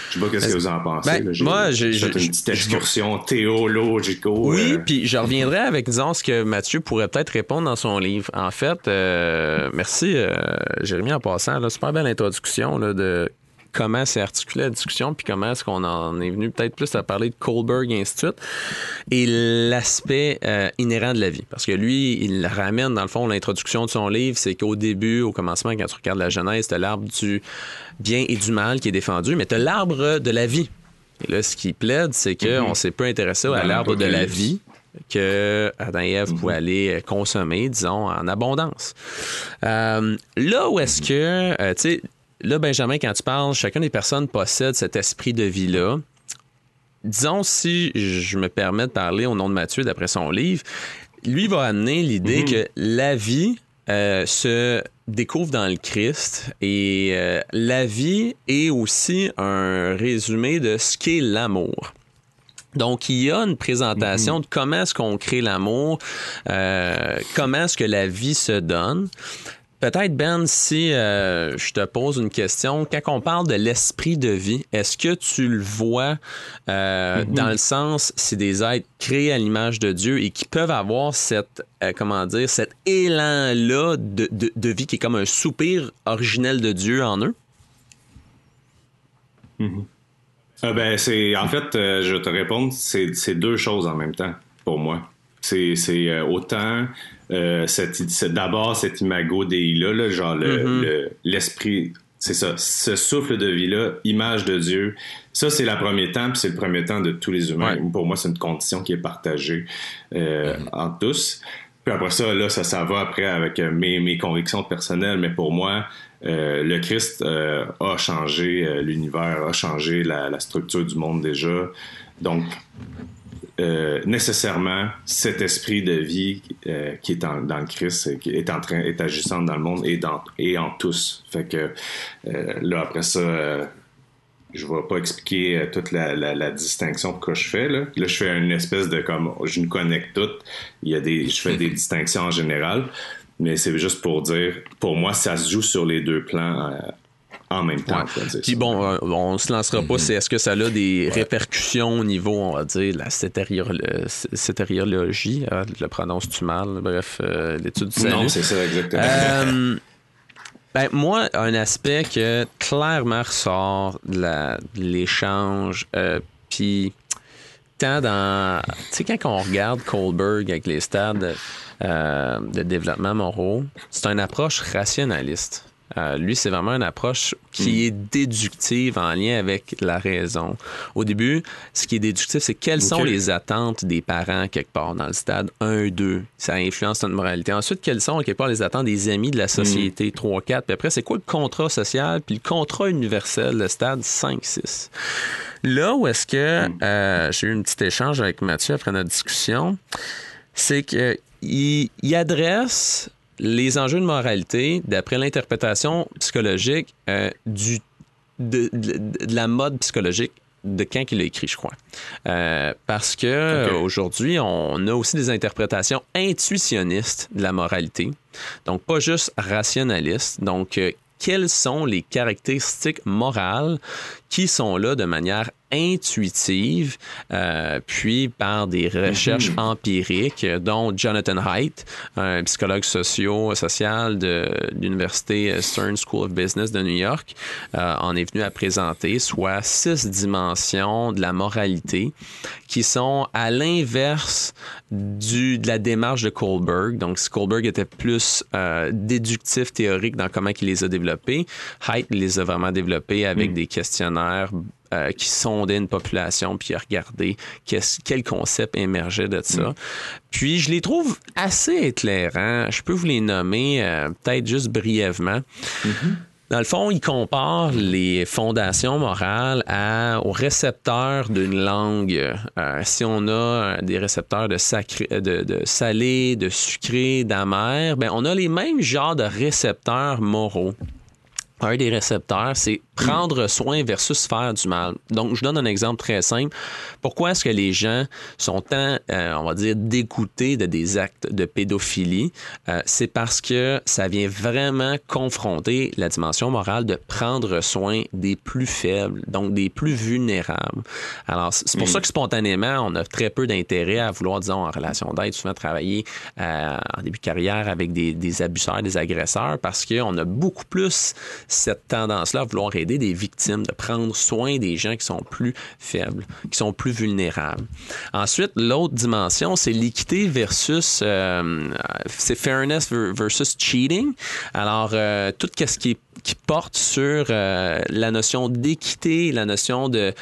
Je sais pas ce que vous en pensez. Ben, moi, j'ai une petite excursion théologico. Oui, euh. puis je reviendrai avec disons ce que Mathieu pourrait peut-être répondre dans son livre. En fait, euh, merci Jérémy en passant, là, super belle introduction là, de comment s'est articulée la discussion, puis comment est-ce qu'on en est venu peut-être plus à parler de Kohlberg Institute et l'aspect euh, inhérent de la vie. Parce que lui, il ramène, dans le fond, l'introduction de son livre, c'est qu'au début, au commencement, quand tu regardes la Genèse, tu l'arbre du bien et du mal qui est défendu, mais tu l'arbre de la vie. Et là, ce qui plaide, c'est qu'on mm-hmm. s'est peu intéressé à l'arbre de la vie que Adam et Ève pouvaient mm-hmm. aller consommer, disons, en abondance. Euh, là où est-ce que, euh, tu sais, là, Benjamin, quand tu parles, chacune des personnes possède cet esprit de vie-là. Disons, si je me permets de parler au nom de Mathieu d'après son livre, lui va amener l'idée mhm. que la vie euh, se découvre dans le Christ et euh, la vie est aussi un résumé de ce qu'est l'amour. Donc, il y a une présentation mhm. de comment est-ce qu'on crée l'amour, euh, comment est-ce que la vie se donne. Peut-être, Ben, si euh, je te pose une question, quand on parle de l'esprit de vie, est-ce que tu le vois euh, mm-hmm. dans le sens, c'est des êtres créés à l'image de Dieu et qui peuvent avoir cette, euh, comment dire, cet élan-là de, de, vie qui est comme un soupir originel de Dieu en eux? Ah, ben, c'est, en fait, je te répondre, c'est deux choses en même temps pour moi. C'est autant euh, d'abord cet imago Dei-là, là, genre mm-hmm. l'esprit, c'est ça, ce souffle de vie-là, image de Dieu. Ça, c'est le premier temps, puis c'est le premier temps de tous les humains. Pour moi, c'est une condition qui est partagée euh, mm-hmm. entre tous. Puis après ça, là, ça, ça va après avec euh, mes, mes convictions personnelles, mais pour moi, le Christ a changé l'univers, a changé la, la, structure du monde déjà. Donc, euh, nécessairement cet esprit de vie euh, qui est dans le Christ, qui est en train, est agissant dans le monde et, dans, et en tous. Fait que euh, là, après ça, je vais pas expliquer toute la, distinction que je fais. Là. là, je fais une espèce de comme, je ne connecte toutes. Il y a des, je fais des distinctions en général. Mais c'est juste pour dire, pour moi, ça se joue sur les deux plans en même temps. Puis bon, euh, on se lancera pas, mm-hmm. c'est est-ce que ça a des répercussions au niveau, on va dire, la cétériologie, hein, le prononce-tu mal, bref, euh, l'étude du salut. Non, c'est ça, exactement. Euh, ben, moi, un aspect que clairement ressort de l'échange, puis tant dans... Tu sais, quand on regarde Kohlberg avec les stades de développement moraux, c'est une approche rationaliste. Euh, lui, c'est vraiment une approche qui hmm. est déductive en lien avec la raison. Au début, ce qui est déductif, c'est quelles sont les attentes des parents quelque part dans le stade 1, 2. Ça influence notre moralité. Ensuite, quelles sont quelque part les attentes des amis de la société? 3, hmm. 4. Puis après, c'est quoi le contrat social, puis le contrat universel, le stade 5, 6. Là où est-ce que hmm. euh, j'ai eu un petit échange avec Mathieu après notre discussion, c'est qu'il il adresse les enjeux de moralité, d'après l'interprétation psychologique euh, du, de, la mode psychologique de quand il a écrit, je crois. Euh, parce que aujourd'hui, on a aussi des interprétations intuitionnistes de la moralité. Donc, pas juste rationalistes. Donc, euh, quelles sont les caractéristiques morales qui sont là de manière intuitive, euh, puis par des recherches mhm. empiriques, dont Jonathan Haidt, un psychologue socio social de l'Université Stern School of Business de New York, euh, en est venu à présenter, soit six dimensions de la moralité qui sont à l'inverse du, de la démarche de Kohlberg. Donc, si Kohlberg était plus euh, déductif, théorique dans comment il les a développés, Haidt les a vraiment développés avec mm. des questionnaires euh, qui sondait une population puis regarder quel concept émergeait de ça. Mm. Puis je les trouve assez éclairants. Je peux vous les nommer euh, peut-être juste brièvement. Mm-hmm. Dans le fond, il compare les fondations morales à, aux récepteurs d'une langue. Euh, si on a des récepteurs de, sacré, de, de salé, de sucré, d'amer, ben on a les mêmes genres de récepteurs moraux. Un des récepteurs, c'est prendre soin versus faire du mal. Donc, je donne un exemple très simple. Pourquoi est-ce que les gens sont tant, euh, on va dire, dégoûtés de des actes de pédophilie? Euh, c'est parce que ça vient vraiment confronter la dimension morale de prendre soin des plus faibles, donc des plus vulnérables. Alors, c'est pour ça que spontanément, on a très peu d'intérêt à vouloir, disons, en relation d'aide, souvent travailler euh, en début de carrière avec des, des abuseurs, des agresseurs, parce qu'on a beaucoup plus cette tendance-là à vouloir aider des victimes, de prendre soin des gens qui sont plus faibles, qui sont plus vulnérables. Ensuite, l'autre dimension, c'est l'équité versus, euh, c'est fairness versus cheating. Alors, euh, tout ce qui est qui porte sur euh, la notion d'équité, la notion de,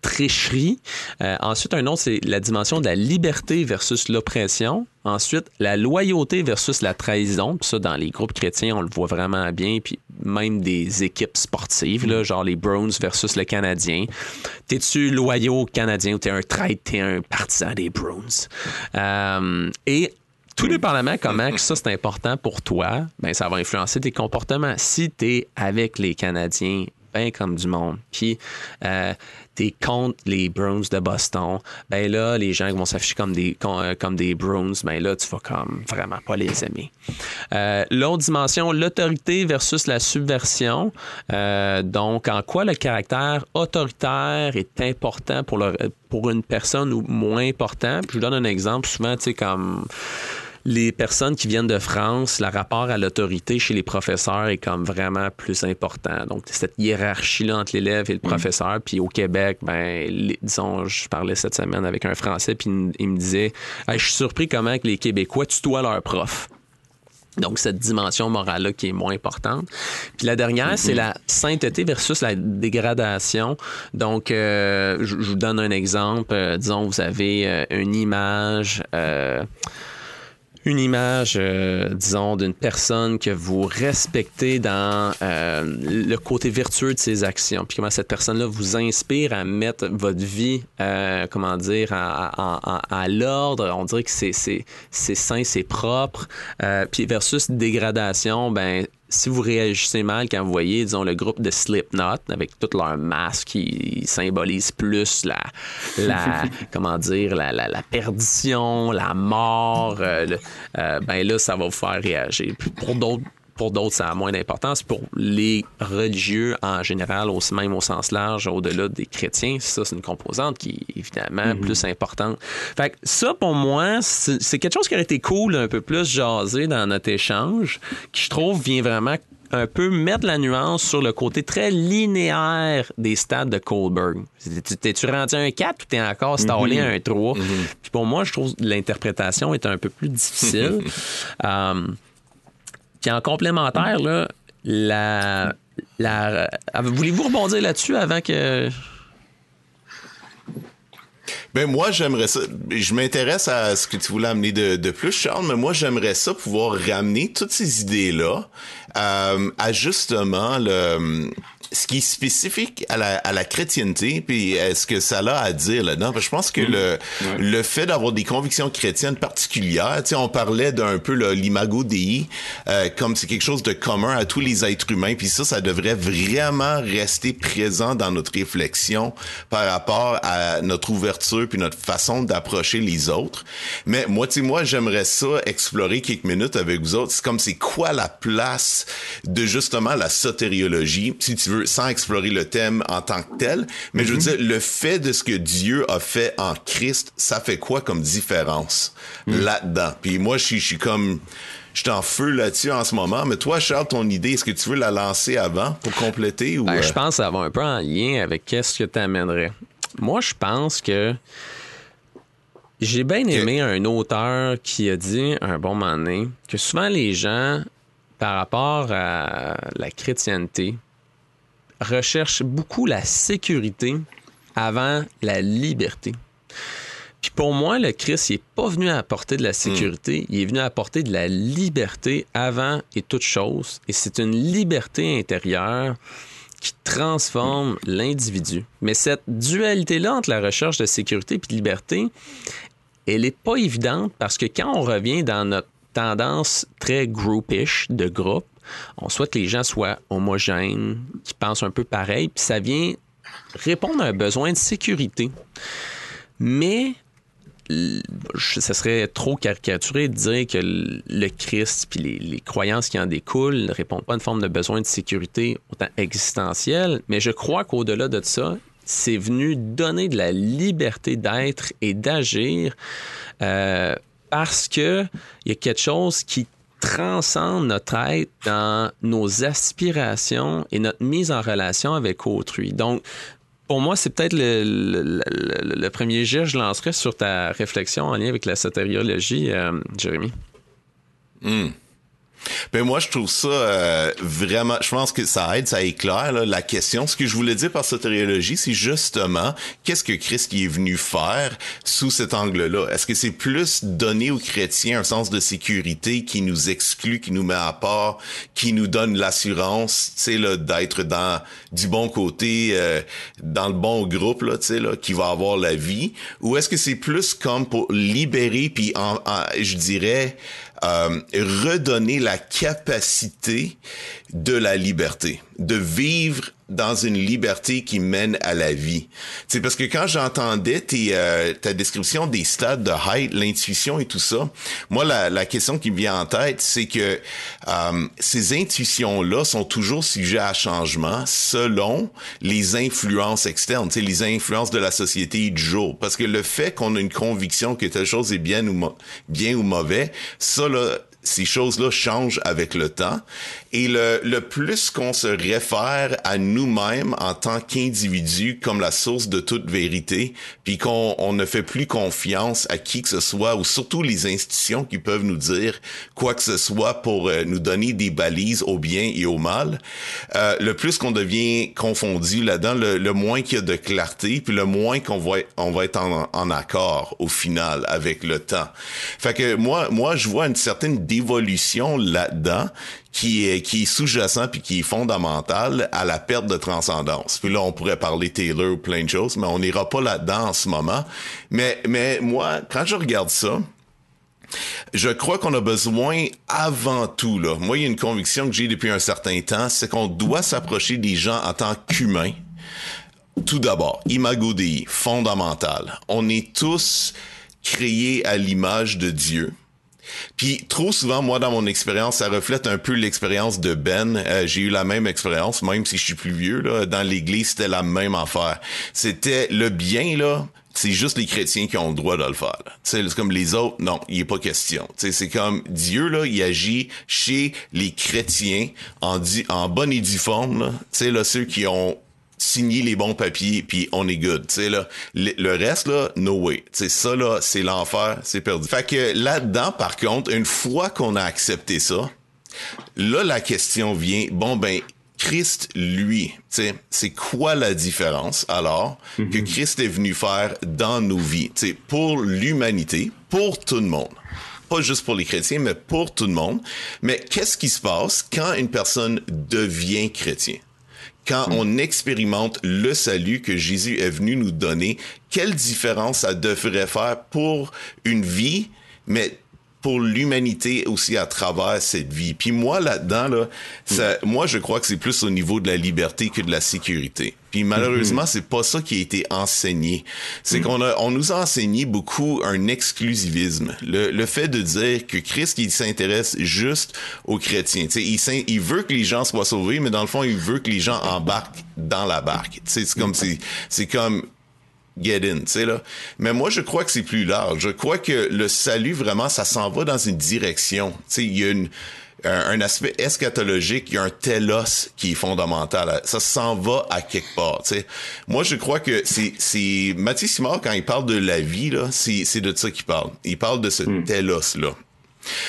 tricherie. Euh, ensuite, un autre, c'est la dimension de la liberté versus l'oppression. Ensuite, la loyauté versus la trahison. Puis ça, dans les groupes chrétiens, on le voit vraiment bien. Puis même des équipes sportives, là, genre les Browns versus le Canadien. T'es-tu loyaux au Canadien ou t'es un traître, t'es un partisan des Browns? Euh, et tout dépendamment comment que ça c'est important pour toi, ben ça va influencer tes comportements. Si tu es avec les Canadiens, bien comme du monde, puis euh, tu es contre les Bruins de Boston, ben là, les gens vont s'afficher comme des, euh, comme, des Bruins, ben là, tu vas comme vraiment pas les aimer. Euh, L'autre dimension, l'autorité versus la subversion. Euh, donc, en quoi le caractère autoritaire est important pour, le, pour une personne ou moins important? je vous donne un exemple, souvent, tu sais, comme les personnes qui viennent de France, le rapport à l'autorité chez les professeurs est comme vraiment plus important. Donc, cette hiérarchie-là entre l'élève et le mm. professeur. Puis au Québec, ben, disons, je parlais cette semaine avec un Français, puis il me disait Je suis surpris comment que les Québécois tutoient leurs profs. Donc, cette dimension morale-là qui est moins importante. Puis la dernière, c'est mm-hmm. la sainteté versus la dégradation. Donc, euh, je, vous donne un exemple. Euh, disons, vous avez euh, une image une image, euh, disons, d'une personne que vous respectez dans euh, le côté vertueux de ses actions, puis comment cette personne-là vous inspire à mettre votre vie, euh, comment dire, à, à l'ordre. On dirait que c'est sain, c'est propre. puis versus dégradation, ben si vous réagissez mal quand vous voyez, disons, le groupe de Slipknot avec toutes leurs masques qui symbolisent plus la, la comment dire, la, la, la, perdition, la mort, euh, euh, ben là, ça va vous faire réagir. pour d'autres pour d'autres, ça a moins d'importance. Pour les religieux en général, aussi même au sens large, au-delà des chrétiens, ça, c'est une composante qui est évidemment mhm. plus importante. Fait que ça, pour moi, c'est quelque chose qui aurait été cool, un peu plus jasé dans notre échange, qui, je trouve, vient vraiment un peu mettre la nuance sur le côté très linéaire des stades de Kohlberg. T'es-tu rendu un 4 ou t'es encore stallé mhm. un 3? Mhm. Puis pour moi, je trouve que l'interprétation est un peu plus difficile. um, Puis en complémentaire, là, la, la, voulez-vous rebondir là-dessus avant que. Ben moi j'aimerais ça. Je m'intéresse à ce que tu voulais amener de, de, plus, Charles, mais moi j'aimerais ça pouvoir ramener toutes ces idées là euh, à justement le ce qui est spécifique à la, à la chrétienté, puis est-ce que ça a à dire là-dedans? Je pense que mm. le, le fait d'avoir des convictions chrétiennes particulières, on parlait d'un peu l'imago dei, euh, comme c'est quelque chose de commun à tous les êtres humains, puis ça, ça devrait vraiment rester présent dans notre réflexion par rapport à notre ouverture puis notre façon d'approcher les autres. Mais moi, tu sais, moi, j'aimerais ça explorer quelques minutes avec vous autres. C'est comme c'est quoi la place de justement la sotériologie, si tu veux sans explorer le thème en tant que tel, mais je veux mhm. dire, le fait de ce que Dieu a fait en Christ, ça fait quoi comme différence mhm. là-dedans? Puis moi, je suis comme... Je suis en feu là-dessus en ce moment, mais toi, Charles, ton idée, est-ce que tu veux la lancer avant pour compléter ou... Ben, je euh? pense que ça va un peu en lien avec qu'est-ce que tu amènerais. Moi, je pense que j'ai bien aimé un auteur qui a dit un bon moment donné que souvent les gens, par rapport à la chrétienté, recherche beaucoup la sécurité avant la liberté. Puis pour moi, le Christ, il n'est pas venu apporter de la sécurité, il est venu apporter de la liberté avant et toute chose. Et c'est une liberté intérieure qui transforme l'individu. Mais cette dualité-là entre la recherche de sécurité et de liberté, elle n'est pas évidente parce que quand on revient dans notre tendance très groupish de groupe, On souhaite que les gens soient homogènes, qui pensent un peu pareil, puis ça vient répondre à un besoin de sécurité. Mais ce serait trop caricaturé de dire que le Christ puis les, croyances qui en découlent ne répondent pas à une forme de besoin de sécurité autant existentielle, mais je crois qu'au-delà de ça, c'est venu donner de la liberté d'être et d'agir euh, parce que il y a quelque chose qui transcende notre être dans nos aspirations et notre mise en relation avec autrui. Donc, pour moi, c'est peut-être le, premier jet je lancerais sur ta réflexion en lien avec la sotériologie, euh, Jérémy. Hmm. Ben moi, je trouve ça euh, vraiment. Je pense que ça aide, ça éclaire la question. Ce que je voulais dire par sotériologie, c'est justement qu'est-ce que Christ est venu faire sous cet angle-là? Est-ce que c'est plus donner aux chrétiens un sens de sécurité qui nous exclut, qui nous met à part, qui nous donne l'assurance, tu sais, là, d'être dans du bon côté, euh, dans le bon groupe, là, tu sais, là, qui va avoir la vie, ou est-ce que c'est plus comme pour libérer, puis en je dirais redonner la capacité de la liberté, de vivre dans une liberté qui mène à la vie. C'est parce que quand j'entendais tes, euh, ta description des stades de height, l'intuition et tout ça, moi la, la, question qui me vient en tête, c'est que euh, ces intuitions-là sont toujours sujets à changement selon les influences externes, les influences de la société du jour. Parce que le fait qu'on a une conviction que telle chose est bien ou, bien ou mauvais, ça là, ces choses-là changent avec le temps. Et le, le plus qu'on se réfère à nous-mêmes en tant qu'individus comme la source de toute vérité, puis qu'on on ne fait plus confiance à qui que ce soit, ou surtout les institutions qui peuvent nous dire quoi que ce soit pour euh, nous donner des balises au bien et au mal, euh, le plus qu'on devient confondu là-dedans, le, le moins qu'il y a de clarté, puis le moins qu'on va, on va être en, en accord au final avec le temps. Fait que moi, moi, je vois une certaine d'évolution là-dedans qui est qui est sous-jacent puis qui est fondamental à la perte de transcendance. Puis là on pourrait parler Taylor ou plein de choses, mais on n'ira pas là-dedans en ce moment. Mais mais moi quand je regarde ça, je crois qu'on a besoin avant tout là. Moi il y a une conviction que j'ai depuis un certain temps, c'est qu'on doit s'approcher des gens en tant qu'humains. Tout d'abord, imago Dei, fondamental. On est tous créés à l'image de Dieu. Puis trop souvent, moi, dans mon expérience, ça reflète un peu l'expérience de Ben. Euh, j'ai eu la même expérience, même si je suis plus vieux. Là, dans l'Église, c'était la même affaire. C'était le bien, là, c'est juste les chrétiens qui ont le droit de le faire. C'est comme les autres, non, il est pas question. C'est comme Dieu là, il agit chez les chrétiens en, en bonne et due forme. Là, là, ceux qui ont signer les bons papiers puis on est good tu sais là le, reste là no way tu sais ça là c'est l'enfer c'est perdu fait que là dedans par contre une fois qu'on a accepté ça là la question vient bon ben Christ lui tu sais c'est quoi la différence alors que mm-hmm. Christ est venu faire dans nos vies? Tu sais pour l'humanité pour tout le monde pas juste pour les chrétiens, mais pour tout le monde. Mais qu'est-ce qui se passe quand une personne devient chrétien? Quand hmm. on expérimente le salut que Jésus est venu nous donner, quelle différence ça devrait faire pour une vie, mais pour l'humanité aussi à travers cette vie. Puis moi là-dedans là, ça, mm. moi je crois que c'est plus au niveau de la liberté que de la sécurité. Puis malheureusement, mm-hmm. c'est pas ça qui a été enseigné. C'est mm. qu'on a on nous a enseigné beaucoup un exclusivisme, le, le fait de dire que Christ il s'intéresse juste aux chrétiens. Tu sais, il, il veut que les gens soient sauvés, mais dans le fond, il veut que les gens embarquent dans la barque. C'est comme mm. c'est comme get in, tu sais là. Mais moi, je crois que c'est plus large. Je crois que le salut, vraiment, ça s'en va dans une direction. Tu sais, il y a une, un, aspect eschatologique, il y a un telos qui est fondamental. Ça s'en va à quelque part. Tu sais. Moi, je crois que c'est, c'est Mathieu Simard, quand il parle de la vie, là, c'est, c'est de ça qu'il parle. Il parle de ce hmm. telos-là.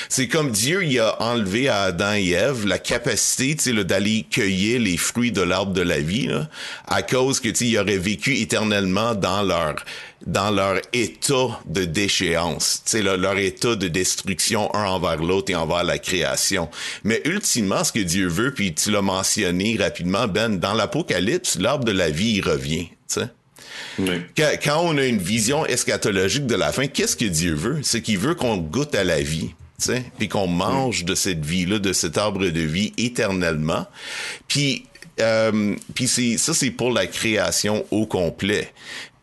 C'est comme Dieu il a enlevé à Adam et Ève la capacité tu sais, d'aller cueillir les fruits de l'arbre de la vie là, à cause que tu sais, ils auraient vécu éternellement dans leur dans leur état de déchéance, tu sais, leur état de destruction un envers l'autre et envers la création. Mais ultimement, ce que Dieu veut, puis tu l'as mentionné rapidement, Ben, dans l'Apocalypse, l'arbre de la vie, il revient. Tu sais. Quand, on a une vision eschatologique de la fin, qu'est-ce que Dieu veut? C'est qu'il veut qu'on goûte à la vie puis qu'on mange de cette vie-là, de cet arbre de vie éternellement. Puis, euh, puis c'est, ça, c'est pour la création au complet.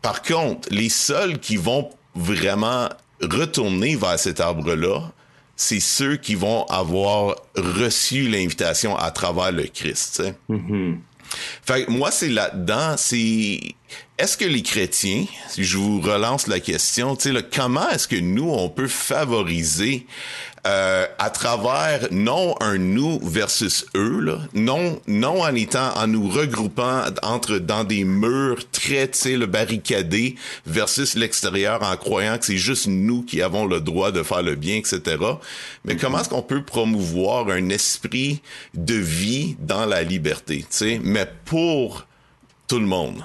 Par contre, les seuls qui vont vraiment retourner vers cet arbre-là, c'est ceux qui vont avoir reçu l'invitation à travers le Christ. Mm-hmm. Fait moi, c'est là-dedans, c'est est-ce que les chrétiens, si je vous relance la question, tu sais, comment est-ce que nous, on peut favoriser euh, à travers non un nous versus eux, là, non, non en étant, en nous regroupant entre dans des murs très, tu sais, le barricadé versus l'extérieur en croyant que c'est juste nous qui avons le droit de faire le bien, etc. Mais comment est-ce qu'on peut promouvoir un esprit de vie dans la liberté, tu sais, mais pour tout le monde?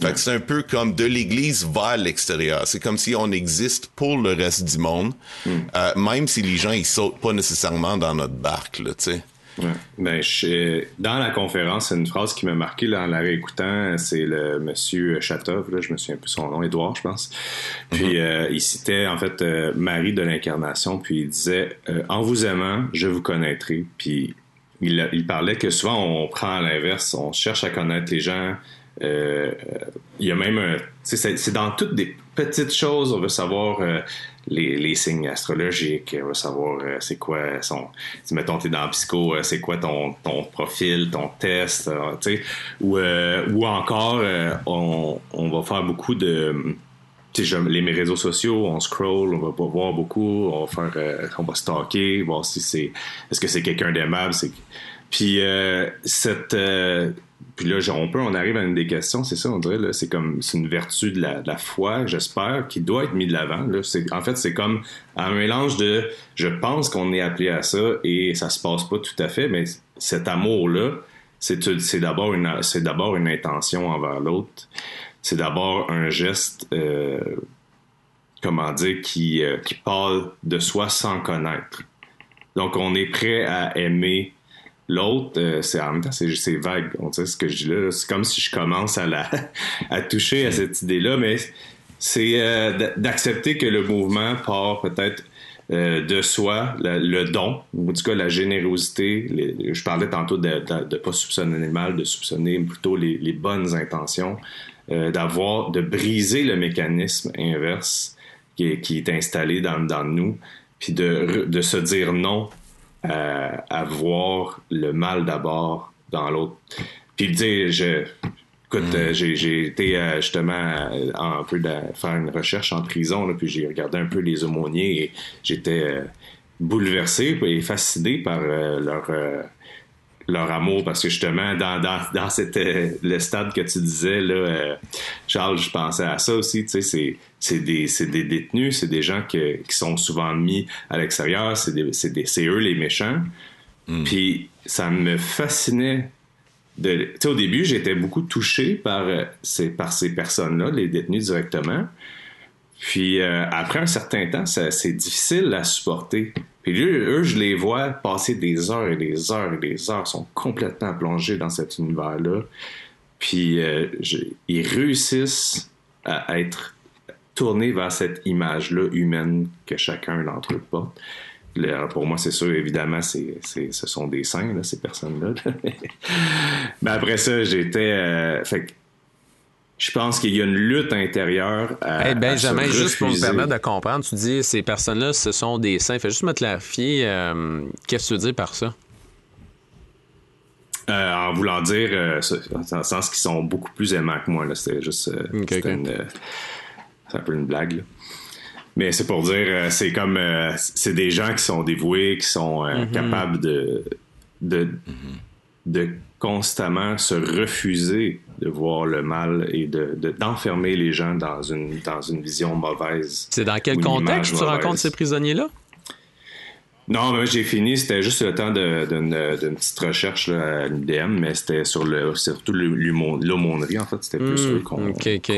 Fait que c'est un peu comme de l'Église vers l'extérieur. C'est comme si on existe pour le reste du monde, hmm. euh, même si les gens ils sautent pas nécessairement dans notre barque, tu sais. Ouais. Ben, je, dans la conférence, c'est une phrase qui m'a marqué là, en la réécoutant. C'est le monsieur Chatov, là, je me souviens plus son nom, Édouard, je pense. Puis euh, il citait en fait euh, Marie de l'Incarnation, puis il disait En vous aimant, je vous connaîtrai. Puis il, il parlait que souvent on prend à l'inverse, on cherche à connaître les gens, euh, il y a même un. C'est dans toutes des petites choses. On veut savoir euh, les, les, signes astrologiques. On veut savoir euh, c'est quoi son. Si mettons, t'es dans psycho, c'est quoi ton, ton profil, ton test. ou, ou encore, on, on va faire beaucoup de les mes réseaux sociaux, on scroll, on va pas voir beaucoup, on va faire, on va stalker, voir si c'est, est-ce que c'est quelqu'un d'aimable, puis cette, puis là, on peut, on arrive à une des questions, c'est ça, on dirait, c'est comme, c'est une vertu de la, foi, j'espère, qui doit être mise de l'avant. en fait, c'est comme un mélange de, je pense qu'on est appelé à ça et ça se passe pas tout à fait, mais cet amour-là, c'est, d'abord une, c'est d'abord une intention envers l'autre. C'est d'abord un geste, euh, comment dire, qui, euh, qui parle de soi sans connaître. Donc, on est prêt à aimer L'autre, euh, c'est en même temps, c'est vague. On sait ce que je dis là. C'est comme si je commence à la à toucher à cette idée-là, mais c'est euh, d'accepter que le mouvement part peut-être euh, de soi, le, don, ou en tout cas la générosité. je parlais tantôt de ne pas soupçonner le mal, de soupçonner plutôt les, bonnes intentions, d'avoir, de briser le mécanisme inverse qui est, installé dans, dans nous, puis de, de se dire non à, voir le mal d'abord dans l'autre. Puis dire, je, écoute, euh, j'ai été euh, justement euh, un peu de faire une recherche en prison, là, puis j'ai regardé un peu les aumôniers et j'étais bouleversé et fasciné par leur leur amour parce que justement dans dans dans cette le stade que tu disais là Charles je pensais à ça aussi tu sais c'est c'est des, des détenus, c'est des gens qui sont souvent mis à l'extérieur, c'est eux les méchants. Hmm. Puis ça me fascinait. De, au début, j'étais beaucoup touché par, euh, ces, par ces personnes-là, les détenus directement. Puis euh, après un certain temps, c'est difficile à supporter. Puis eux, je les vois passer des heures et des heures et des heures, sont complètement plongés dans cet univers-là. Puis euh, ils réussissent à être tourner vers cette image-là humaine que chacun d'entre eux pour moi, c'est sûr, évidemment, c'est, ce sont des saints, ces personnes-là. Mais après ça, j'étais. Euh, fait je pense qu'il y a une lutte intérieure à. Benjamin, juste pour me permettre de comprendre, tu dis ces personnes-là, ce sont des saints. Fais juste me clarifier, euh, qu'est-ce que tu veux dire par ça? Euh, en voulant dire, dans le sens qu'ils sont beaucoup plus aimants que moi. Là. C'était juste c'est un peu une blague. Mais c'est pour dire, euh, c'est comme, euh, c'est des gens qui sont dévoués, qui sont euh, mm-hmm. capables de, de, de constamment se refuser de voir le mal et de, d'enfermer les gens dans une, dans une vision mauvaise. C'est dans quel contexte tu rencontres ces prisonniers-là? Non, mais j'ai fini. C'était juste le temps d'une petite recherche là, à l'UDM, mais c'était sur le surtout l'aumônerie, en fait. C'était plus mmh, qu'on qu était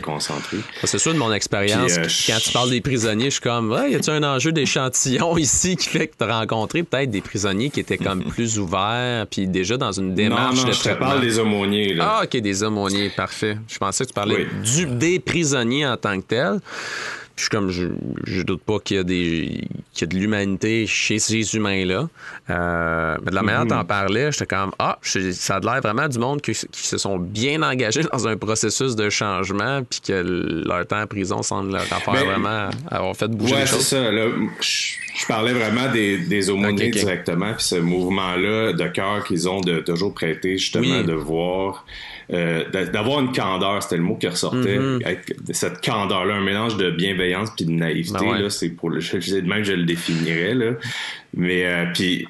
concentré. C'est sûr, de mon expérience, euh, quand tu parles des prisonniers, je suis comme, ouais, y a-tu un enjeu d'échantillon ici qui fait que tu as rencontré peut-être des prisonniers qui étaient comme plus ouverts, puis déjà dans une démarche non, non, je te parle des aumôniers. Là. Ah, OK, des aumôniers, parfait. Je pensais que tu parlais du, des prisonniers en tant que tels. Je, comme je, je doute pas qu'il y a des qu'il y a de l'humanité chez ces humains-là. Euh, mais de la manière dont t'en parlais, j'étais comme Ah, ça a l'air vraiment du monde qui, se sont bien engagés dans un processus de changement, puis que leur temps en prison semble leur faire vraiment avoir fait bouger ouais, les choses. c'est ça. Là, je, parlais vraiment des, des aumôniers directement, puis ce mouvement-là de cœur qu'ils ont de toujours prêter, justement, de voir euh, d'avoir une candeur, c'était le mot qui ressortait. Mm-hmm. cette candeur-là, un mélange de bienveillance puis de naïveté, ben là, c'est pour le, je, même je le définirais là. Mais euh, puis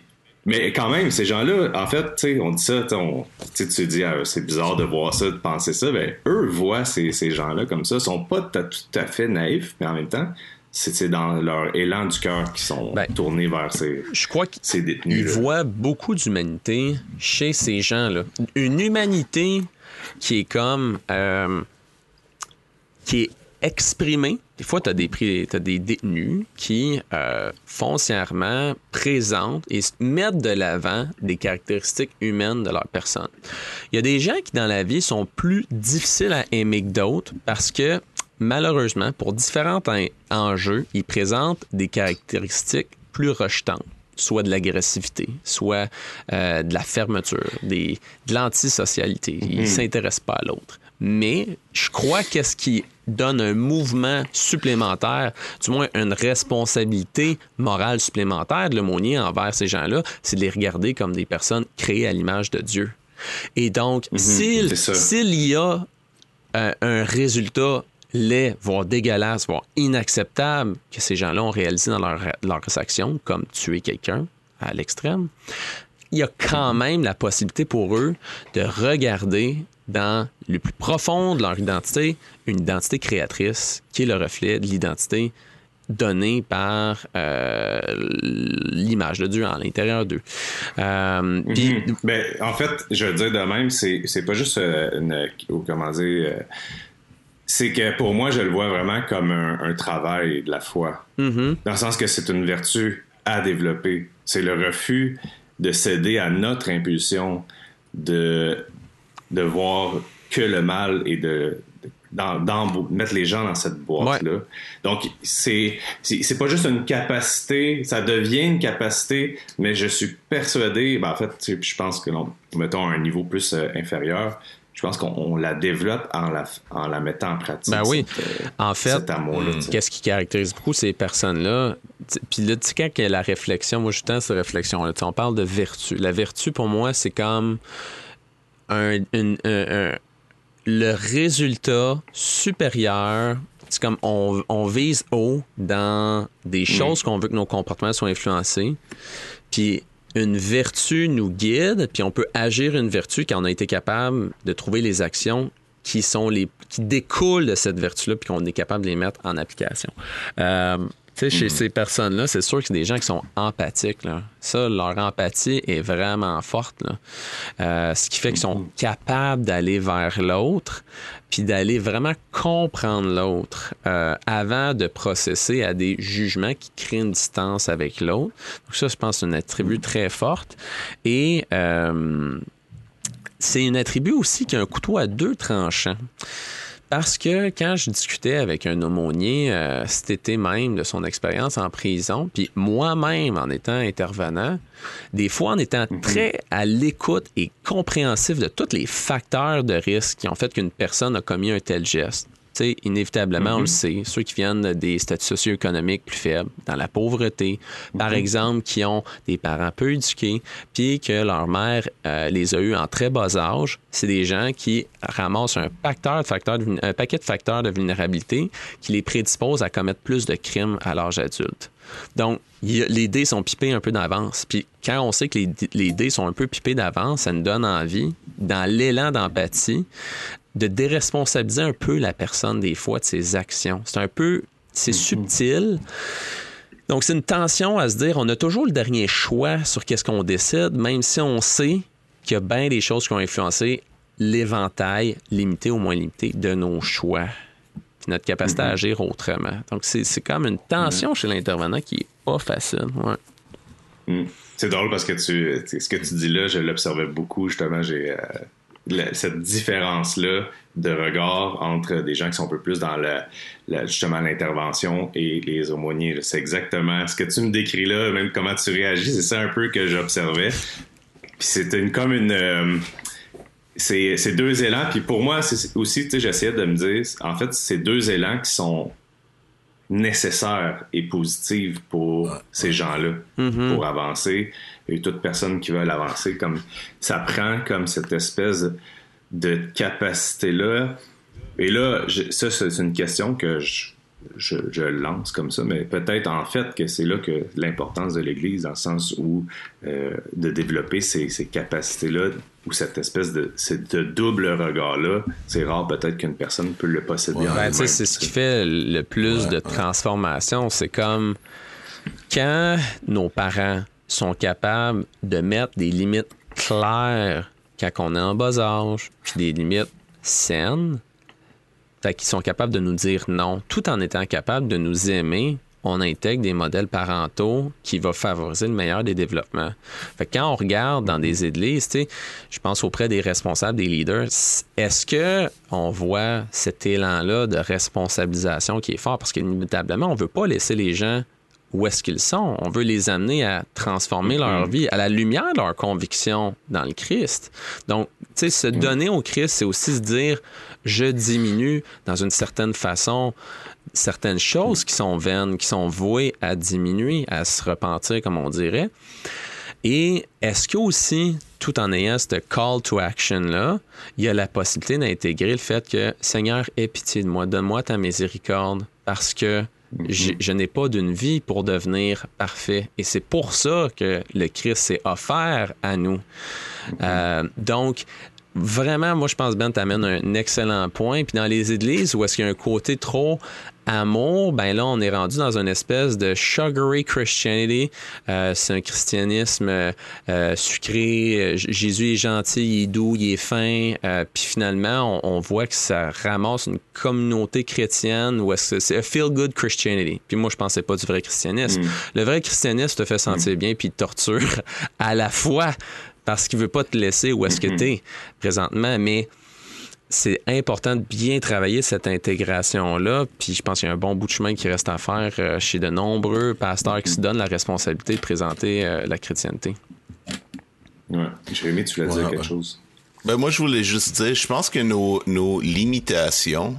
mais quand même, ces gens-là, en fait, tu sais, on dit ça, on, tu te dis, ah, c'est bizarre de voir ça, de penser ça. Ben, eux voient ces, ces gens-là comme ça, sont pas tout à fait naïfs, mais en même temps, c'est dans leur élan du cœur qui sont ben, tournés vers ces, je crois ces détenus. Ils voient beaucoup d'humanité chez ces gens-là. Une humanité qui est comme. Euh, qui est exprimée. Des fois, tu as, des détenus qui euh, foncièrement présentent et mettent de l'avant des caractéristiques humaines de leur personne. Il y a des gens qui, dans la vie, sont plus difficiles à aimer que d'autres parce que, malheureusement, pour différents enjeux, ils présentent des caractéristiques plus rejetantes soit de l'agressivité, soit euh, de la fermeture, des, de l'antisocialité. Ils ne mhm. s'intéressent pas à l'autre. Mais je crois qu'est-ce qui donne un mouvement supplémentaire, du moins une responsabilité morale supplémentaire de l'aumônier envers ces gens-là, c'est de les regarder comme des personnes créées à l'image de Dieu. Et donc, mhm. s'il y a euh, un résultat laid, voire dégueulasse, voire inacceptable que ces gens-là ont réalisé dans leur, leurs actions, comme tuer quelqu'un à l'extrême, il y a quand même la possibilité pour eux de regarder dans le plus profond de leur identité une identité créatrice qui est le reflet de l'identité donnée par euh, l'image de Dieu à l'intérieur d'eux. Euh, mhm. ben, en fait, je veux dire de même, c'est, pas juste euh, une, comment dire, c'est que pour moi, je le vois vraiment comme un, travail de la foi. Mm-hmm. Dans le sens que c'est une vertu à développer. C'est le refus de céder à notre impulsion de, de voir que le mal et de, mettre les gens dans cette boîte-là. Donc, c'est, c'est, pas juste une capacité, ça devient une capacité, mais je suis persuadé, ben en fait, je pense que, mettons, à un niveau plus euh, inférieur, je pense qu'on la développe en la, en la mettant en pratique. Ben oui. Euh, en fait, qu'est-ce qui caractérise beaucoup ces personnes-là? Puis là, tu sais, quand la réflexion, moi, je tends cette réflexion-là. On parle de vertu. La vertu, pour moi, c'est comme un, le résultat supérieur. C'est comme on, on, vise haut dans des mm. choses qu'on veut que nos comportements soient influencés. Puis une vertu nous guide, puis on peut agir une vertu quand on a été capable de trouver les actions qui sont les qui découlent de cette vertu-là, puis qu'on est capable de les mettre en application. Euh, chez mm. ces personnes-là, c'est sûr que c'est des gens qui sont empathiques. Là. Ça, leur empathie est vraiment forte. Là. Euh, ce qui fait qu'ils sont mm-hmm. capables d'aller vers l'autre, puis d'aller vraiment comprendre l'autre euh, avant de processer à des jugements qui créent une distance avec l'autre. Donc ça, je pense, c'est un attribut mm. très forte. Et euh, c'est un attribut aussi qui a un couteau à deux tranchants. Parce que quand je discutais avec un aumônier euh, cet été même de son expérience en prison, puis moi-même en étant intervenant, des fois en étant mhm. très à l'écoute et compréhensif de tous les facteurs de risque qui ont fait qu'une personne a commis un tel geste inévitablement, on le mm-hmm. sait, ceux qui viennent des statuts socio-économiques plus faibles, dans la pauvreté, par mm-hmm. exemple, qui ont des parents peu éduqués, puis que leur mère euh, les a eus en très bas âge, c'est des gens qui ramassent un, facteur de un paquet de facteurs de vulnérabilité qui les prédisposent à commettre plus de crimes à l'âge adulte. Donc, les dés sont pipés un peu d'avance. Puis quand on sait que les, les dés sont un peu pipés d'avance, ça nous donne envie, dans l'élan d'empathie, de déresponsabiliser un peu la personne des fois de ses actions. C'est un peu, c'est mm-hmm. subtil. Donc c'est une tension à se dire, on a toujours le dernier choix sur qu'est-ce qu'on décide, même si on sait qu'il y a bien des choses qui ont influencé l'éventail limité ou moins limité de nos choix, notre capacité à mm-hmm. agir autrement. Donc c'est comme une tension mm-hmm. chez l'intervenant qui est pas facile. Mm. C'est drôle parce que tu, ce que tu dis là, je l'observais beaucoup justement. J'ai euh, cette différence-là de regard entre des gens qui sont un peu plus dans le, justement l'intervention et les aumôniers. C'est exactement ce que tu me décris là, même comment tu réagis, c'est ça un peu que j'observais. Puis c'est une, comme une... Euh, c'est deux élans. Puis pour moi, c'est aussi, tu sais, j'essayais de me dire, en fait, c'est deux élans qui sont nécessaires et positifs pour ces gens-là, mm-hmm. pour avancer. Et toute personne qui veut avancer, comme ça prend comme cette espèce de capacité-là. Et là, ça, c'est une question que je, je, lance comme ça, mais peut-être en fait que c'est là que l'importance de l'Église, dans le sens où euh, de développer ces, ces capacités-là, ou cette espèce de, de double regard-là, c'est rare peut-être qu'une personne peut le posséder. Ben, c'est ce qui fait le plus de transformation. C'est comme quand nos parents sont capables de mettre des limites claires quand on est en bas âge, puis des limites saines, fait sont capables de nous dire non, tout en étant capables de nous aimer, on intègre des modèles parentaux qui vont favoriser le meilleur des développements. Fait que quand on regarde dans des églises, je pense auprès des responsables, des leaders, est-ce que on voit cet élan-là de responsabilisation qui est fort? Parce qu'inévitablement, on veut pas laisser les gens où est-ce qu'ils sont. On veut les amener à transformer leur mm-hmm. vie à la lumière de leur conviction dans le Christ. Donc, tu sais, se mm. donner au Christ, c'est aussi se dire, je diminue dans une certaine façon certaines choses qui sont vaines, qui sont vouées à diminuer, à se repentir, comme on dirait. Et est-ce que aussi, tout en ayant ce call to action-là, il y a la possibilité d'intégrer le fait que Seigneur, aie pitié de moi, donne-moi ta miséricorde, parce que mm-hmm. je, n'ai pas d'une vie pour devenir parfait. Et c'est pour ça que le Christ s'est offert à nous. Mm-hmm. Euh, donc, vraiment, moi, je pense, Ben, t'amènes un excellent point. Puis dans les églises où est-ce qu'il y a un côté trop amour, ben là, on est rendu dans une espèce de sugary Christianity. Euh, c'est un christianisme euh, sucré. Jésus est gentil, il est doux, il est fin. Euh, puis finalement, on, voit que ça ramasse une communauté chrétienne où est-ce que c'est un feel-good Christianity. Puis moi, je pensais pas du vrai christianisme. Mm. Le vrai christianisme te fait sentir mm. bien puis te torture à la fois parce qu'il veut pas te laisser où est-ce que tu es présentement, mais c'est important de bien travailler cette intégration-là. Puis je pense qu'il y a un bon bout de chemin qui reste à faire euh, chez de nombreux pasteurs qui se donnent la responsabilité de présenter euh, la chrétienté. Ouais. Jérémy, tu voulais dire quelque chose? Ben moi, je voulais juste dire, je pense que nos, nos limitations,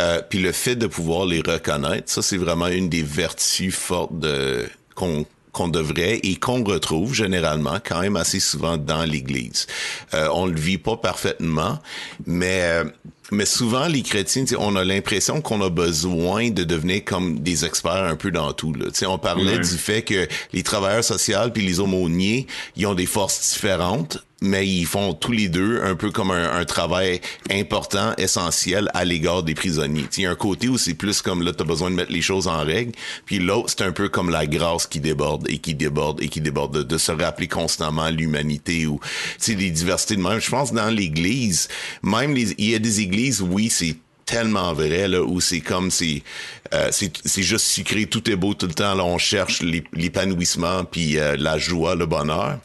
euh, puis le fait de pouvoir les reconnaître, ça, c'est vraiment une des vertus fortes de qu'on qu'on devrait et qu'on retrouve généralement quand même assez souvent dans l'Église. Euh, on le vit pas parfaitement, mais euh, mais souvent les chrétiens, on a l'impression qu'on a besoin de devenir comme des experts un peu dans tout. Là. on parlait du fait que les travailleurs sociaux puis les aumôniers, ils ont des forces différentes mais ils font tous les deux un peu comme un, travail important, essentiel à l'égard des prisonniers. Il y a un côté où c'est plus comme là, tu as besoin de mettre les choses en règle, puis l'autre, c'est un peu comme la grâce qui déborde et qui déborde et qui déborde, de, se rappeler constamment l'humanité ou les diversités de même. Je pense dans l'Église, même les, il y a des églises, oui, c'est tellement vrai là où c'est comme c'est euh, c'est juste sucré tout est beau tout le temps là on cherche l'épanouissement puis euh, la joie le bonheur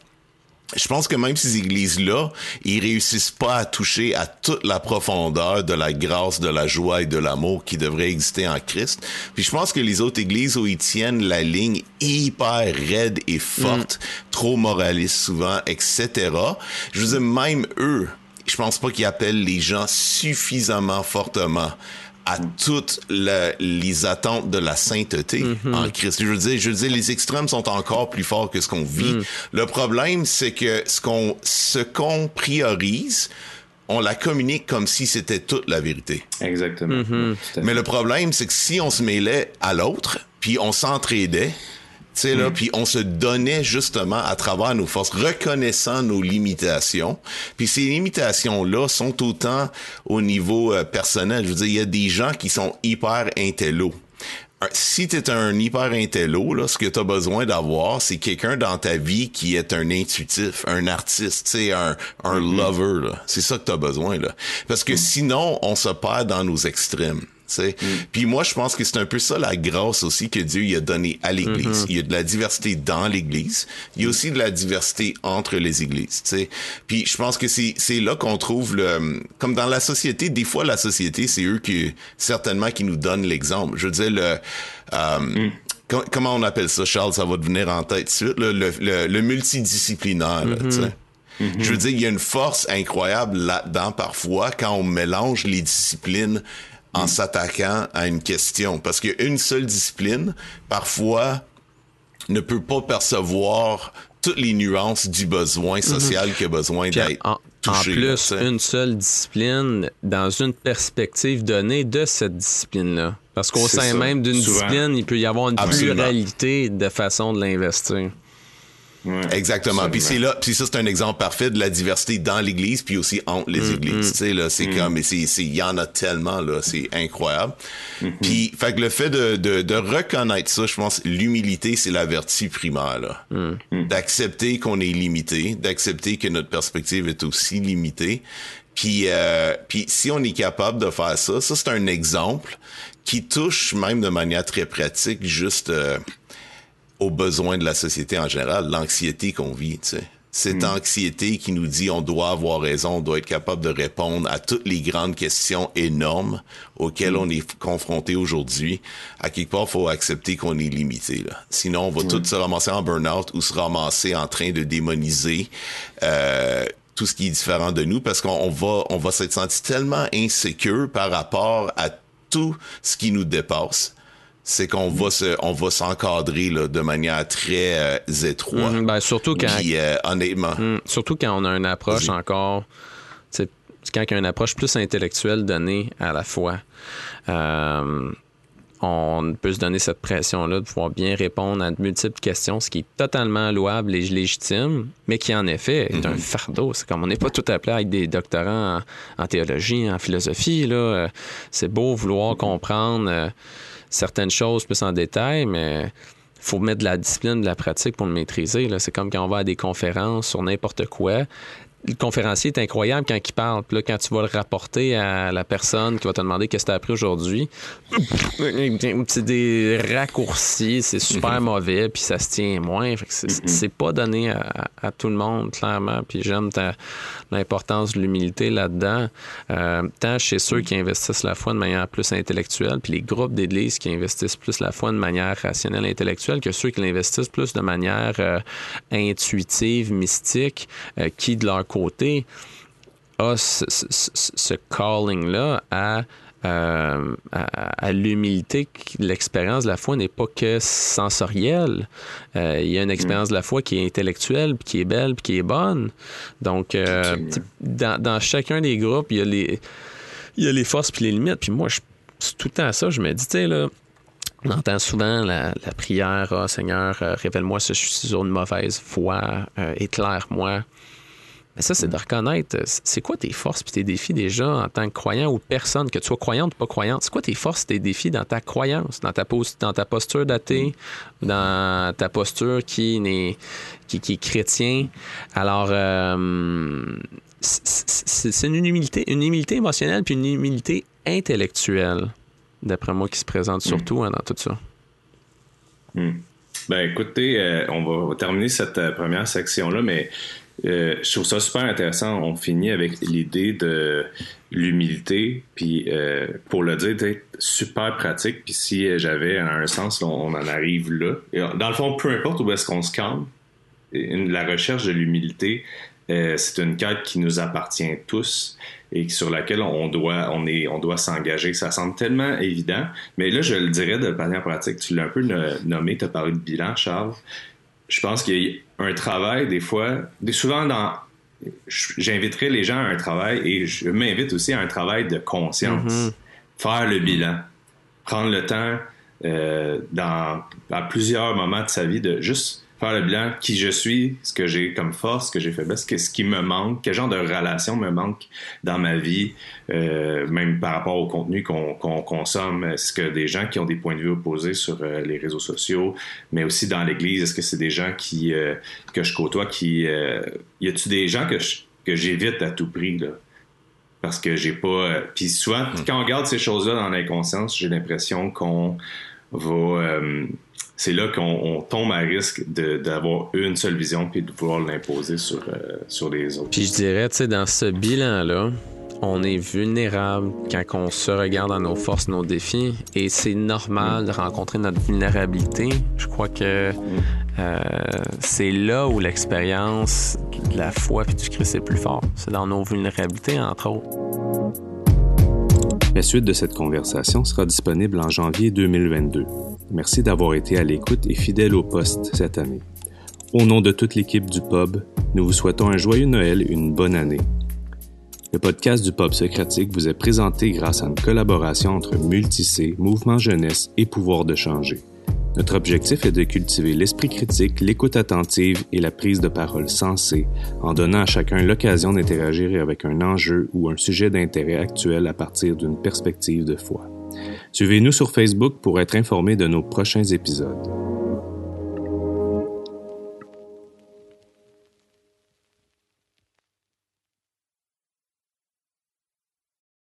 je pense que même ces églises-là, ils réussissent pas à toucher à toute la profondeur de la grâce, de la joie et de l'amour qui devrait exister en Christ. Puis je pense que les autres églises où ils tiennent la ligne hyper raide et forte, mm. trop moraliste souvent, etc. Je veux dire, même eux, je pense pas qu'ils appellent les gens suffisamment fortement à toutes les attentes de la sainteté mhm. en Christ. Je veux dire, je veux dire, les extrêmes sont encore plus forts que ce qu'on vit. Mhm. Le problème, c'est que ce qu'on ce qu'on priorise, on la communique comme si c'était toute la vérité. Exactement. Mhm. Mais le problème, c'est que si on se mêlait à l'autre, puis on s'entraidait, là, mm. puis on se donnait justement à travers nos forces, reconnaissant nos limitations. Puis ces limitations-là sont autant au niveau euh, personnel. Je veux dire, il y a des gens qui sont hyper intello si tu es un hyper intello, là, ce que tu as besoin d'avoir, c'est quelqu'un dans ta vie qui est un intuitif, un artiste, c'est un, un mm-hmm. lover. C'est ça que tu as besoin. Là. Parce que mm. sinon, on se perd dans nos extrêmes. Mm. Puis moi, je pense que c'est un peu ça la grâce aussi que Dieu y a donné à l'Église. Mm-hmm. Il y a de la diversité dans l'Église. Il y a aussi de la diversité entre les Églises. Tu sais. Puis je pense que c'est c'est là qu'on trouve le comme dans la société. Des fois, la société, c'est eux qui certainement qui nous donnent l'exemple. Je veux dire le euh, mm. comment on appelle ça, Charles? Ça va te venir en tête suite. Le, le, le, multidisciplinaire. Mm-hmm. Je veux dire, il y a une force incroyable là-dedans parfois quand on mélange les disciplines en s'attaquant à une question. Parce qu'une seule discipline, parfois, ne peut pas percevoir toutes les nuances du besoin mm-hmm. social qui a besoin d'être touché. En plus, une seule discipline dans une perspective donnée de cette discipline-là. Parce qu'au sein même d'une discipline, il peut y avoir une pluralité de façon de l'investir. Exactement. Puis c'est là, puis ça c'est un exemple parfait de la diversité dans l'Église, puis aussi entre les mm, églises. Tu sais là, c'est mm. comme, mais c'est, il y en a tellement là, c'est incroyable. Mm-hmm. Puis, fait que le fait de, de, de reconnaître ça, je pense, l'humilité c'est la vertu primaire là. D'accepter qu'on est limité, d'accepter que notre perspective est aussi limitée. Puis, euh, puis si on est capable de faire ça, ça c'est un exemple qui touche même de manière très pratique, juste. Euh, aux besoins de la société en général, l'anxiété qu'on vit, tu sais. Cette hmm. anxiété qui nous dit on doit avoir raison, on doit être capable de répondre à toutes les grandes questions énormes auxquelles hmm. on est confronté aujourd'hui. À quelque part, faut accepter qu'on est limité. Là. Sinon, on va tout se ramasser en burn-out ou se ramasser en train de démoniser euh, tout ce qui est différent de nous parce qu'on va, on va s'être senti tellement insécure par rapport à tout ce qui nous dépasse c'est qu'on va se, on va s'encadrer de manière très euh, étroite. Mhm, ben, surtout quand, euh, honnêtement, mhm, surtout quand on a une approche encore, c'est quand il y a une approche plus intellectuelle donnée à la fois. Euh, on peut se donner cette pression-là de pouvoir bien répondre à de multiples questions, ce qui est totalement louable et légitime, mais qui en effet est un mhm. fardeau. C'est comme on n'est pas tout appelé avec des doctorants en, en théologie, en philosophie. Là, c'est beau vouloir comprendre certaines choses plus en détail, mais faut mettre de la discipline, de la pratique pour le maîtriser. C'est comme quand on va à des conférences sur n'importe quoi le conférencier est incroyable quand il parle. Puis là, quand tu vas le rapporter à la personne qui va te demander qu'est-ce que tu as appris aujourd'hui, c'est des raccourcis, c'est super mhm. mauvais, puis ça se tient moins. Mhm. c'est pas donné à, tout le monde, clairement. Puis j'aime l'importance de l'humilité là-dedans, euh, tant chez ceux qui investissent la foi de manière plus intellectuelle, puis les groupes d'église qui investissent plus la foi de manière rationnelle, intellectuelle, que ceux qui l'investissent plus de manière euh, intuitive, mystique, euh, qui de leur côté a ce, calling-là euh, à, à, l'humilité, l'expérience de la foi n'est pas que sensorielle. Euh, il y a une expérience de la foi qui est intellectuelle, puis qui est belle, puis qui est bonne. Donc, euh, dans, chacun des groupes, il y a les, il y a les forces puis les limites. Puis moi, je, tout le temps ça, je me dis, tu sais, là, on entend souvent la, prière, oh, Seigneur, révèle-moi si je suis sur une mauvaise foi, éclaire-moi. Mais ça, c'est de reconnaître euh, c'est quoi tes forces et tes défis déjà en tant que croyant ou personne, que tu sois croyante ou pas croyante? C'est quoi tes forces et tes défis dans ta croyance, dans ta, dans ta posture d'athée, dans ta posture qui, est, qui, qui est chrétien? Alors, euh, c'est une humilité, une humilité émotionnelle puis une humilité intellectuelle, d'après moi, qui se présente hmm. surtout hein, dans tout ça. Ben écoutez, euh, on va terminer cette première section-là, mais euh, je trouve ça super intéressant. On finit avec l'idée de l'humilité, puis euh, pour le dire, d'être super pratique. Puis si j'avais un sens, on, en arrive là. dans le fond, peu importe où est-ce qu'on se calme, la recherche de l'humilité, euh, c'est une quête qui nous appartient tous et sur laquelle on doit, on est, on doit s'engager. Ça semble tellement évident, mais là, je le dirais de manière pratique. Tu l'as un peu nommé, tu as parlé de bilan, Charles. Je pense qu'il y a un travail, des fois, souvent dans. J'inviterai les gens à un travail et je m'invite aussi à un travail de conscience. Mm-hmm. Faire le bilan. Prendre le temps euh, dans, à plusieurs moments de sa vie de juste faire le bilan, qui je suis, ce que j'ai comme force, ce que j'ai fait ce, qui me manque, quel genre de relation me manque dans ma vie, euh, même par rapport au contenu qu'on consomme? Est-ce que des gens qui ont des points de vue opposés sur euh, les réseaux sociaux, mais aussi dans l'Église, est-ce que c'est des gens qui euh, que je côtoie, qui y a-tu des gens que que j'évite à tout prix là? parce que j'ai pas. Puis souvent, Hmm. quand on regarde ces choses-là dans l'inconscience, j'ai l'impression qu'on va. C'est là qu'on on tombe à risque de- d'avoir une seule vision puis de vouloir l'imposer sur, euh, sur les autres. Puis je dirais, tu sais, dans ce bilan-là, on est vulnérable quand on se regarde dans nos forces, nos défis, et c'est normal de rencontrer notre vulnérabilité. Je crois que euh, c'est là où l'expérience de la foi puis du Christ est plus fort. C'est dans nos vulnérabilités, entre autres. La suite de cette conversation sera disponible en janvier 2022. Merci d'avoir été à l'écoute et fidèle au poste cette année. Au nom de toute l'équipe du pub, nous vous souhaitons un joyeux Noël et une bonne année. Le podcast du pub Socratique vous est présenté grâce à une collaboration entre Multicé, Mouvement Jeunesse et Pouvoir de changer. Notre objectif est de cultiver l'esprit critique, l'écoute attentive et la prise de parole sensée, en donnant à chacun l'occasion d'interagir avec un enjeu ou un sujet d'intérêt actuel à partir d'une perspective de foi. Suivez-nous sur Facebook pour être informé de nos prochains épisodes.